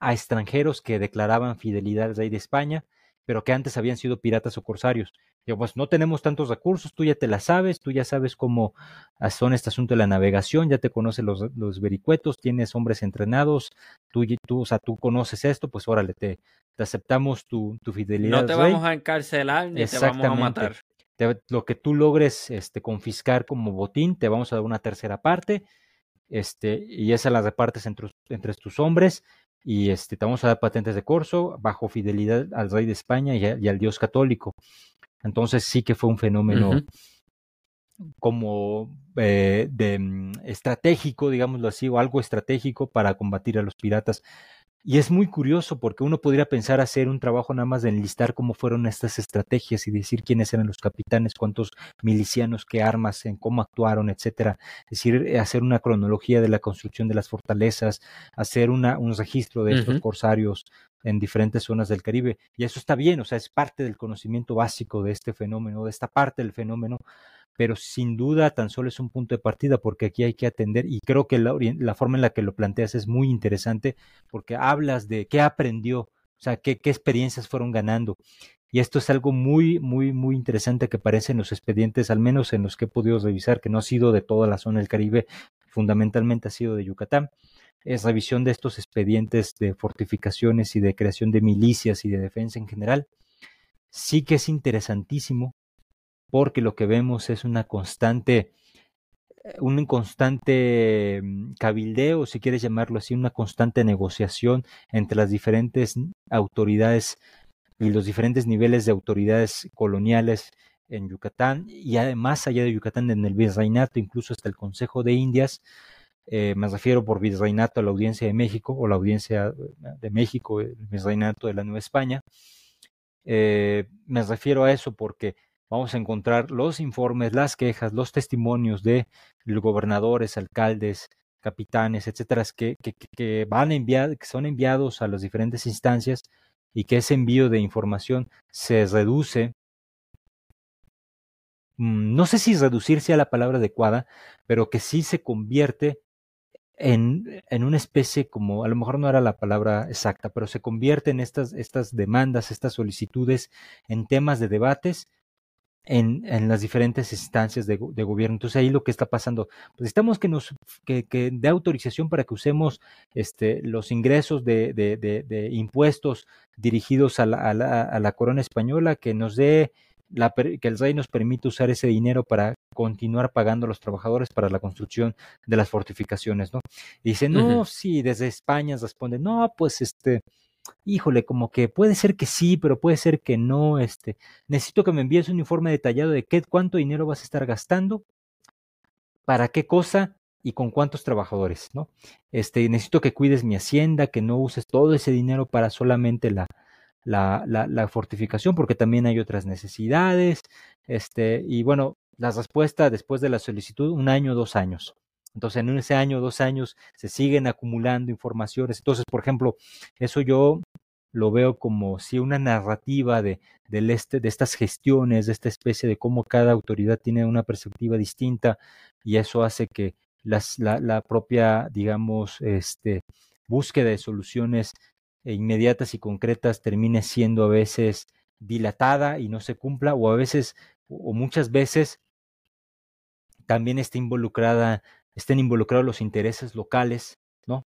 a extranjeros que declaraban fidelidad al rey de España, pero que antes habían sido piratas o corsarios. Digo, pues no tenemos tantos recursos, tú ya te la sabes, tú ya sabes cómo son este asunto de la navegación, ya te conoces los, los vericuetos, tienes hombres entrenados, tú, tú, o sea, tú conoces esto, pues órale, te, te aceptamos tu, tu fidelidad. No te vamos a encarcelar ni te vamos a matar lo que tú logres este, confiscar como botín, te vamos a dar una tercera parte, este, y esa la repartes entre, entre tus hombres, y este, te vamos a dar patentes de corso bajo fidelidad al rey de España y, al Dios católico. Entonces sí que fue un fenómeno como eh, de, mm, estratégico, digámoslo así, o algo estratégico para combatir a los piratas. Y es muy curioso porque uno podría pensar hacer un trabajo nada más de enlistar cómo fueron estas estrategias y decir quiénes eran los capitanes, cuántos milicianos, qué armas, en cómo actuaron, etcétera. Es decir, eh, hacer una cronología de la construcción de las fortalezas, hacer una, un registro de estos corsarios en diferentes zonas del Caribe. Y eso está bien, o sea, es parte del conocimiento básico de este fenómeno, de esta parte del fenómeno, pero sin duda tan solo es un punto de partida porque aquí hay que atender y creo que la, forma en la que lo planteas es muy interesante porque hablas de qué aprendió, o sea, qué, qué experiencias fueron ganando. Y esto es algo muy, muy, muy interesante que aparece en los expedientes, al menos en los que he podido revisar, que no ha sido de toda la zona del Caribe, fundamentalmente ha sido de Yucatán. Es revisión de estos expedientes de fortificaciones y de creación de milicias y de defensa en general. Sí que es interesantísimo porque lo que vemos es una constante, eh, un constante mm, cabildeo, si quieres llamarlo así, una constante negociación entre las diferentes autoridades y los diferentes niveles de autoridades coloniales en Yucatán y además allá de Yucatán en el virreinato, incluso hasta el Consejo de Indias, eh, me refiero por virreinato a la audiencia de México o la audiencia de México, el virreinato de la Nueva España. Eh, me refiero a eso porque vamos a encontrar los informes, las quejas, los testimonios de gobernadores, alcaldes, capitanes, etcétera, que, que, que van enviar, que son enviados a las diferentes instancias y que ese envío de información se reduce. Mm, no sé si reducirse a la palabra adecuada, pero que sí se convierte en, en, una especie como, a lo mejor no era la palabra exacta, pero se convierte en estas, estas demandas, estas solicitudes en temas de debates en, en las diferentes instancias de, de, gobierno. Entonces ahí lo que está pasando, pues necesitamos que nos que, que dé autorización para que usemos este, los ingresos de, de, de impuestos dirigidos a la, a, la, a la corona española, que nos dé la, que el rey nos permite usar ese dinero para continuar pagando a los trabajadores para la construcción de las fortificaciones, ¿no? Y dice, no, uh -huh. sí, desde España responde, no, pues este, híjole, como que puede ser que sí, pero puede ser que no, este, necesito que me envíes un informe detallado de qué, cuánto dinero vas a estar gastando, para qué cosa y con cuántos trabajadores, ¿no? Este, necesito que cuides mi hacienda, que no uses todo ese dinero para solamente la, la, la, la, fortificación, porque también hay otras necesidades. Este, y bueno, la respuesta después de la solicitud, un año, dos años. Entonces, en ese año, dos años, se siguen acumulando informaciones. Entonces, por ejemplo, eso yo lo veo como si una narrativa de, este, de estas gestiones, de esta especie de cómo cada autoridad tiene una perspectiva distinta y eso hace que la, la propia, digamos, este, búsqueda de soluciones inmediatas y concretas termine siendo a veces dilatada y no se cumpla o a veces o muchas veces también está involucrada estén involucrados los intereses locales, ¿no?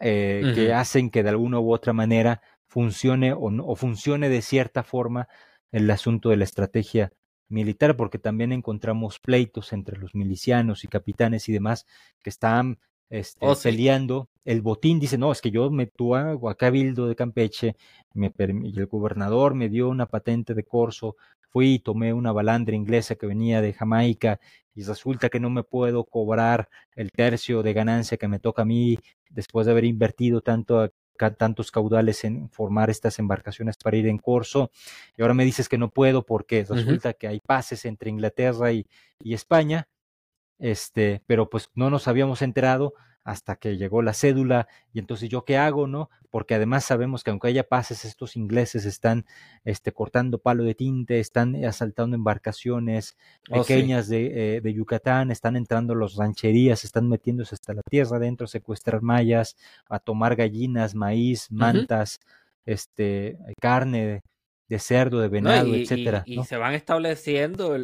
Eh, uh -huh. Que hacen que de alguna u otra manera funcione o, no, o funcione de cierta forma el asunto de la estrategia militar, porque también encontramos pleitos entre los milicianos y capitanes y demás que están este, oh, sí. peleando. El botín dice, no, es que yo me tuve a Cabildo de Campeche me, y el gobernador me dio una patente de corso, fui y tomé una balandra inglesa que venía de Jamaica y resulta que no me puedo cobrar el tercio de ganancia que me toca a mí después de haber invertido tanto tantos caudales en formar estas embarcaciones para ir en corso y ahora me dices que no puedo porque resulta uh -huh. que hay pases entre Inglaterra y, y España este, pero pues no nos habíamos enterado hasta que llegó la cédula y entonces yo qué hago, ¿no? Porque además sabemos que aunque haya pases, estos ingleses están este, cortando palo de tinte, están asaltando embarcaciones oh, pequeñas sí. de, eh, de, Yucatán, están entrando los rancherías, están metiéndose hasta la tierra adentro, a secuestrar mayas, a tomar gallinas, maíz, mantas, uh -huh. este, carne de, de, cerdo, de venado, no, y, etcétera. Y, ¿no? y, se van estableciendo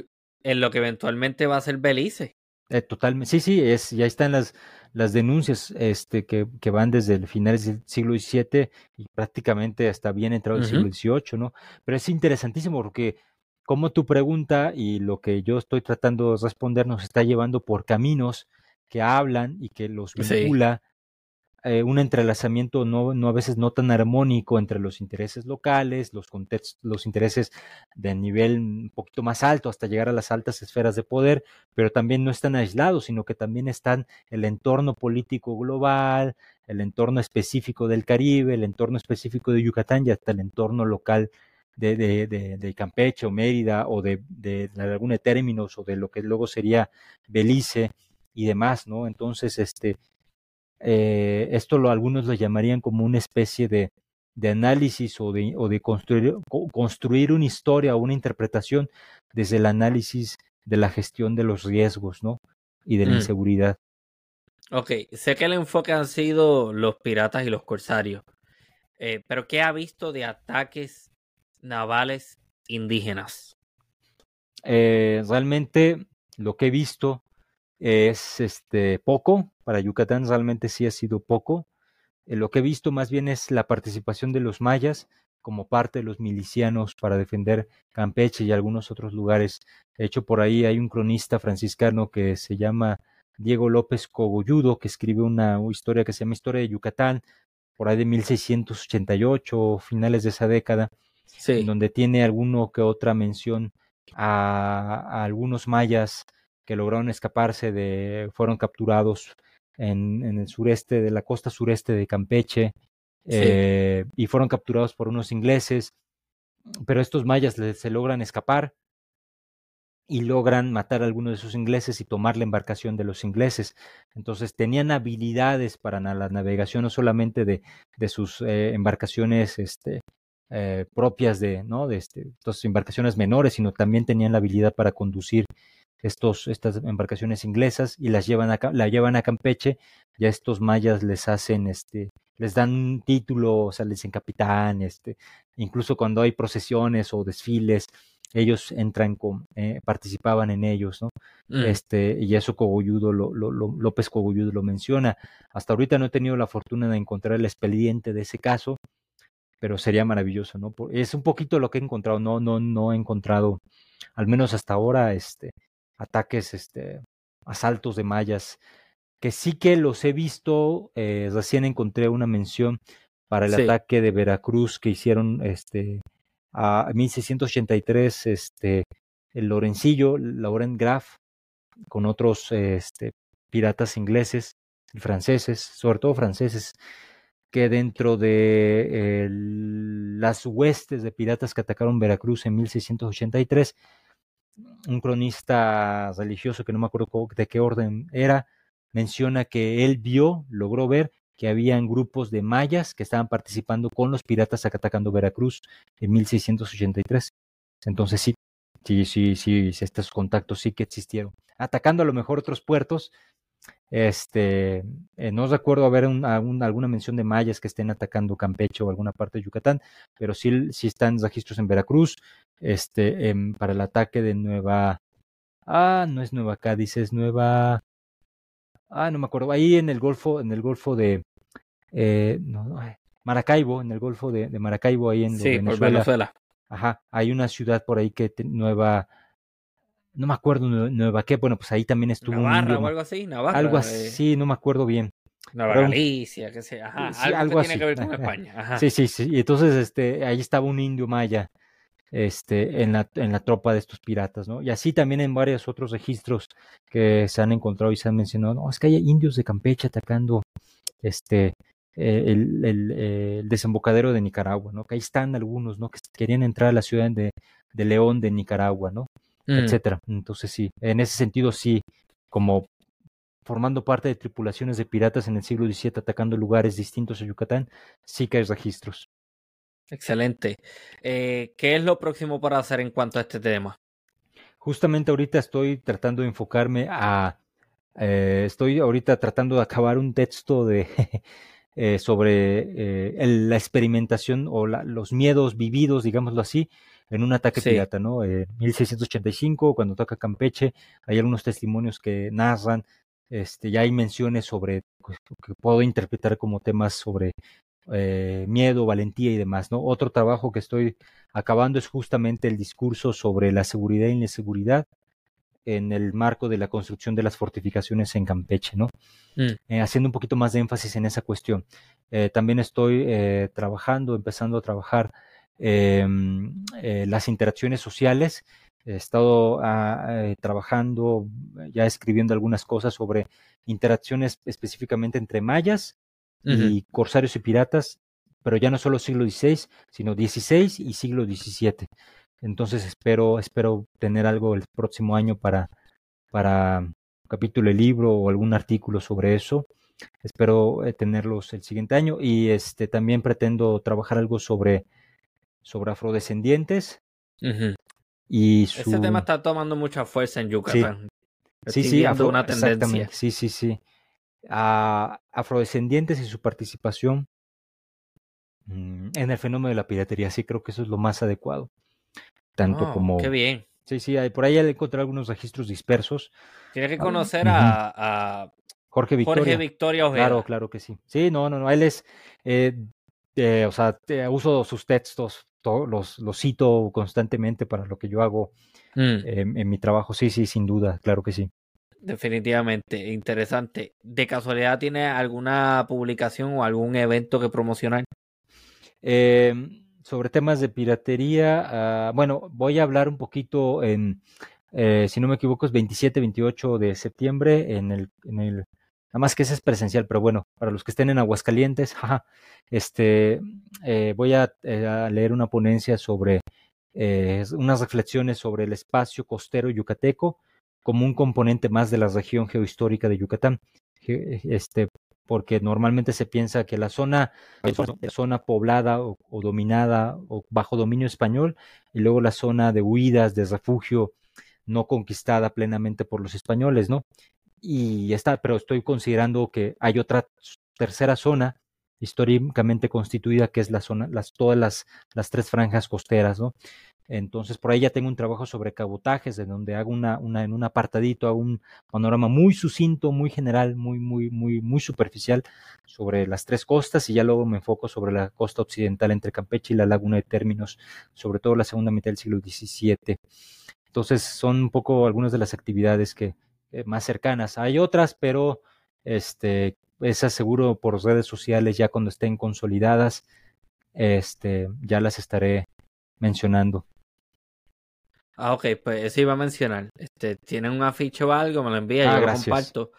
en lo que eventualmente va a ser Belice. Eh, totalmente, sí, sí, es, ya están las, las denuncias este, que, que, van desde el finales del siglo XVII y prácticamente hasta bien entrado el uh -huh. siglo XVIII, ¿no? Pero es interesantísimo porque como tu pregunta y lo que yo estoy tratando de responder nos está llevando por caminos que hablan y que los vincula eh, un entrelazamiento no, no a veces no tan armónico entre los intereses locales, los contextos, los intereses de nivel un poquito más alto hasta llegar a las altas esferas de poder, pero también no están aislados, sino que también están el entorno político global, el entorno específico del Caribe, el entorno específico de Yucatán y hasta el entorno local de, de, de, de Campeche o Mérida o de, de, de Términos o de lo que luego sería Belice y demás, ¿no? Entonces, este, eh, esto lo, algunos lo llamarían como una especie de, de análisis o de, o de construir, construir, una historia o una interpretación desde el análisis de la gestión de los riesgos ¿no? y de la mm. inseguridad. Ok, sé que el enfoque han sido los piratas y los corsarios, eh, pero ¿qué ha visto de ataques navales indígenas? Eh, realmente lo que he visto es este poco, para Yucatán realmente sí ha sido poco. Eh, lo que he visto más bien es la participación de los mayas como parte de los milicianos para defender Campeche y algunos otros lugares. De hecho, por ahí hay un cronista franciscano que se llama Diego López Cogolludo, que escribe una historia que se llama Historia de Yucatán, por ahí de 1688, finales de esa década, donde tiene alguno que otra mención a, algunos mayas que lograron escaparse de, fueron capturados en, en el sureste de la costa sureste de Campeche eh, y fueron capturados por unos ingleses, pero estos mayas se logran escapar y logran matar a algunos de esos ingleses y tomar la embarcación de los ingleses. Entonces tenían habilidades para la navegación, no solamente de, de sus eh, embarcaciones este, eh, propias de, ¿no? de este, estas embarcaciones menores, sino también tenían la habilidad para conducir estos, estas embarcaciones inglesas y las llevan a, la llevan a Campeche. Ya estos mayas les hacen, este, les dan un título, o sea, les dicen capitán, este, incluso cuando hay procesiones o desfiles, ellos entran con, eh, participaban en ellos, ¿no? Mm. Este, y eso Cogolludo, lo, lo, López Cogolludo lo menciona. Hasta ahorita no he tenido la fortuna de encontrar el expediente de ese caso, pero sería maravilloso, ¿no? Es un poquito lo que he encontrado, no, no, no he encontrado, al menos hasta ahora, este, ataques, este, asaltos de mayas, que sí que los he visto, eh, recién encontré una mención para el ataque de Veracruz que hicieron, este, a 1683 este, el Lorencillo, Laurent Graf, con otros este, piratas ingleses y franceses, sobre todo franceses, que dentro de las huestes de piratas que atacaron Veracruz en 1683, un cronista religioso que no me acuerdo de qué orden era, menciona que él vio, logró ver que habían grupos de mayas que estaban participando con los piratas atacando Veracruz en 1683. Entonces sí, sí, sí, sí, estos contactos sí que existieron. Atacando a lo mejor otros puertos, este, eh, no recuerdo haber alguna mención de mayas que estén atacando Campeche o alguna parte de Yucatán, pero sí, sí están registros en Veracruz, este, em, para el ataque de Nueva, ah, no es Nueva Cádiz, es Nueva, ah, no me acuerdo, ahí en el Golfo, en el Golfo de, eh, no, Maracaibo, en el Golfo de, Maracaibo, ahí en Venezuela. Ajá, hay una ciudad por ahí que nueva, no me acuerdo nueva qué, bueno, pues ahí también estuvo Navarra o algo así, Navarra. Algo eh. así, no me acuerdo bien. Nueva Galicia, que sea, ajá, algo, que tiene que ver con España. Ajá. Sí, sí, sí, y entonces este, ahí estaba un indio maya este, en, la, en la tropa de estos piratas, ¿no? Y así también en varios otros registros que se han encontrado y se han mencionado, no, es que hay indios de Campeche atacando este, eh, el, el, desembocadero de Nicaragua, ¿no? Que ahí están algunos, ¿no? Que querían entrar a la ciudad de, de León de Nicaragua, ¿no? Mm. Etcétera. Entonces sí, en ese sentido sí, como formando parte de tripulaciones de piratas en el siglo XVII atacando lugares distintos a Yucatán, sí que hay registros. Excelente. Eh, ¿Qué es lo próximo para hacer en cuanto a este tema? Justamente ahorita estoy tratando de enfocarme a... Eh, estoy ahorita tratando de acabar un texto de, eh, sobre la experimentación o los miedos vividos, digámoslo así, en un ataque pirata, ¿no? En 1685, cuando toca Campeche, hay algunos testimonios que narran, este, ya hay menciones sobre, pues, que puedo interpretar como temas sobre eh, miedo, valentía y demás. ¿no? Otro trabajo que estoy acabando es justamente el discurso sobre la seguridad y la inseguridad en el marco de la construcción de las fortificaciones en Campeche, ¿no? Mm. Eh, haciendo un poquito más de énfasis en esa cuestión. Eh, también estoy trabajando, empezando a trabajar em, las interacciones sociales. He estado ah, trabajando, ya escribiendo algunas cosas sobre interacciones específicamente entre mayas y corsarios y piratas, pero ya no solo siglo XVI, sino XVI y siglo XVII. Entonces espero, espero tener algo el próximo año para, para un capítulo de libro o algún artículo sobre eso. Espero eh, tenerlos el siguiente año y este también pretendo trabajar algo sobre, sobre afrodescendientes. Y Ese tema está tomando mucha fuerza en Yucatán. Sí, sí, una tendencia. Sí, sí, sí a afrodescendientes y su participación mm, en el fenómeno de la piratería. Sí, creo que eso es lo más adecuado. Tanto oh, como. Qué bien. Sí, sí, por ahí he encontrado algunos registros dispersos. Tiene que conocer a, Jorge Victoria. Jorge Victoria Claro, claro que sí. Sí, no, no, no. Él es. Eh, eh, o sea, uso sus textos, los, los cito constantemente para lo que yo hago mm. en mi trabajo. Sí, sí, sin duda, claro que sí. Definitivamente, interesante. ¿De casualidad tiene alguna publicación o algún evento que promocionar? Eh, sobre temas de piratería, ah, bueno, voy a hablar un poquito en, eh, si no me equivoco, es 27, 28 de septiembre en el, en el, nada más que ese es presencial, pero bueno, para los que estén en Aguascalientes, este, eh, voy a, leer una ponencia sobre unas reflexiones sobre el espacio costero yucateco como un componente más de la región geohistórica de Yucatán. Este, porque normalmente se piensa que la zona, la zona poblada o, dominada o bajo dominio español y luego la zona de huidas, de refugio no conquistada plenamente por los españoles, ¿no? Y está, pero estoy considerando que hay otra tercera zona históricamente constituida que es la zona, las, todas las, las tres franjas costeras, ¿no? Entonces, por ahí ya tengo un trabajo sobre cabotajes, de donde hago una, una, en un apartadito, hago un panorama muy sucinto, muy general, muy, muy, muy, muy superficial sobre las tres costas y ya luego me enfoco sobre la costa occidental entre Campeche y la laguna de términos, sobre todo la segunda mitad del siglo XVII. Entonces, son un poco algunas de las actividades que más cercanas. Hay otras, pero este, esas seguro por redes sociales ya cuando estén consolidadas, este, ya las estaré mencionando. Ah, ok, pues eso iba a mencionar. Este, ¿Tienen un afiche o algo? Me lo envía, ah, yo lo comparto.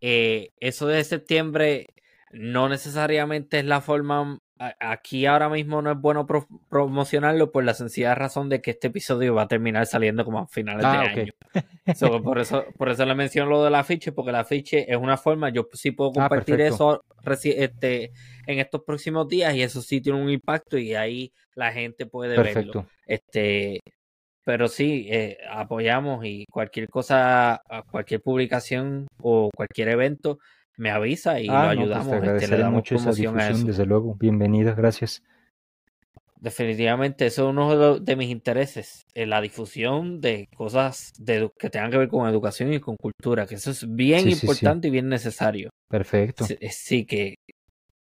Eh, eso de septiembre no necesariamente es la forma. Aquí ahora mismo no es bueno promocionarlo por la sencilla razón de que este episodio va a terminar saliendo como a finales de ah, año. por eso, por eso le menciono lo del afiche, porque el afiche es una forma, yo sí puedo compartir eso este, en estos próximos días y eso sí tiene un impacto y ahí la gente puede verlo. Este, pero sí, eh, apoyamos y cualquier cosa, cualquier publicación o cualquier evento, me avisa y lo ah, pues, ayudamos. este, le damos mucho esa difusión, desde luego. Bienvenida, gracias. Definitivamente, eso es uno de, mis intereses, en la difusión de cosas de, que tengan que ver con educación y con cultura, que eso es bien importante y bien necesario. Perfecto. Sí, que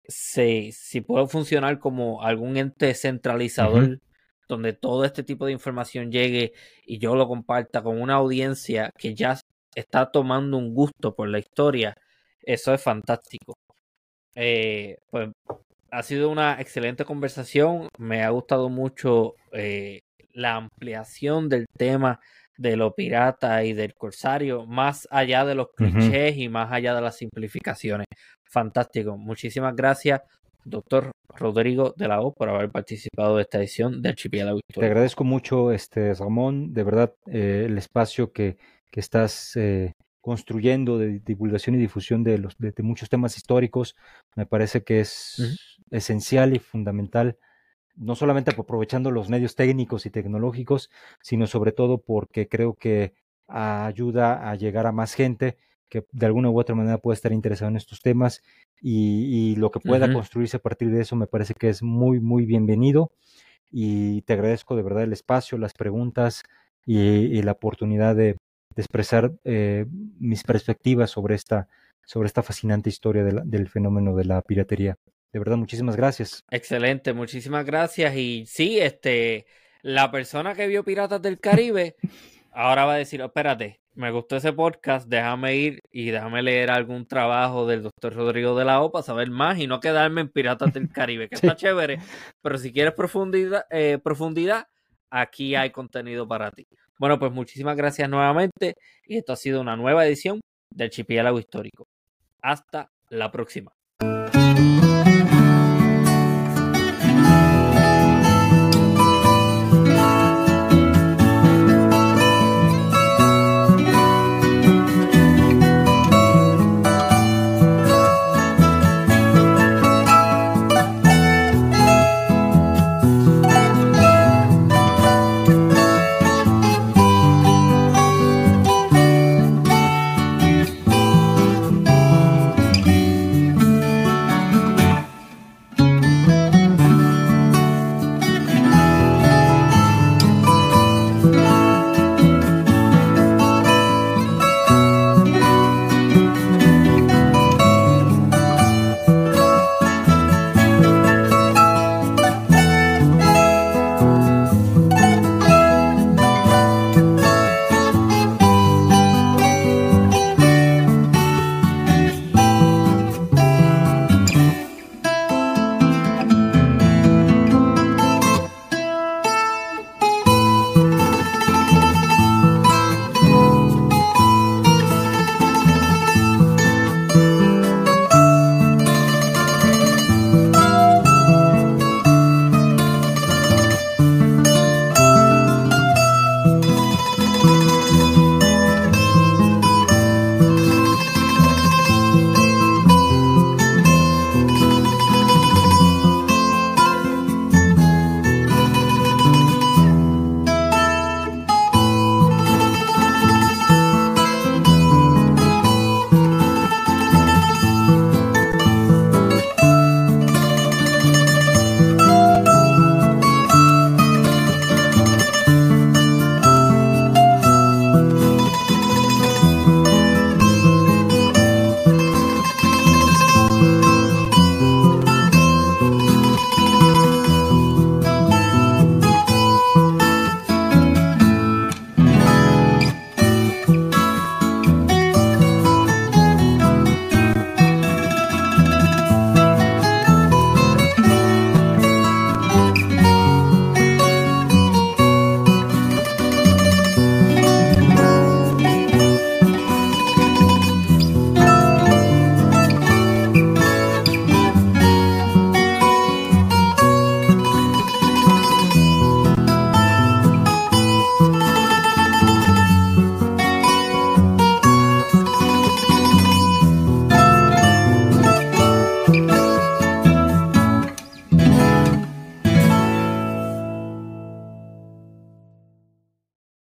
si, si puedo funcionar como algún ente centralizador donde todo este tipo de información llegue y yo lo comparta con una audiencia que ya está tomando un gusto por la historia, eso es fantástico. Eh, pues ha sido una excelente conversación, me ha gustado mucho eh, la ampliación del tema de lo pirata y del corsario, más allá de los clichés y más allá de las simplificaciones. Fantástico. Muchísimas gracias doctor Rodrigo de la O por haber participado de esta edición de Archipiélago. Te agradezco mucho, este Ramón, de verdad, eh, el espacio que, que estás eh, construyendo de divulgación y difusión de, los, de, muchos temas históricos, me parece que es esencial y fundamental, no solamente aprovechando los medios técnicos y tecnológicos, sino sobre todo porque creo que ayuda a llegar a más gente que de alguna u otra manera puede estar interesado en estos temas y, lo que pueda construirse a partir de eso me parece que es muy, muy bienvenido. Y te agradezco de verdad el espacio, las preguntas y, la oportunidad de, expresar eh, mis perspectivas sobre esta, sobre esta fascinante historia del fenómeno de la piratería. De verdad, muchísimas gracias. Excelente, muchísimas gracias. Y sí, este, la persona que vio Piratas del Caribe ahora va a decir, espérate, me gustó ese podcast, déjame ir y déjame leer algún trabajo del doctor Rodrigo de la O para saber más y no quedarme en Piratas del Caribe, que está chévere, pero si quieres profundidad, eh, profundidad, aquí hay contenido para ti. Bueno, pues muchísimas gracias nuevamente y esto ha sido una nueva edición del Archipiélago Histórico. Hasta la próxima.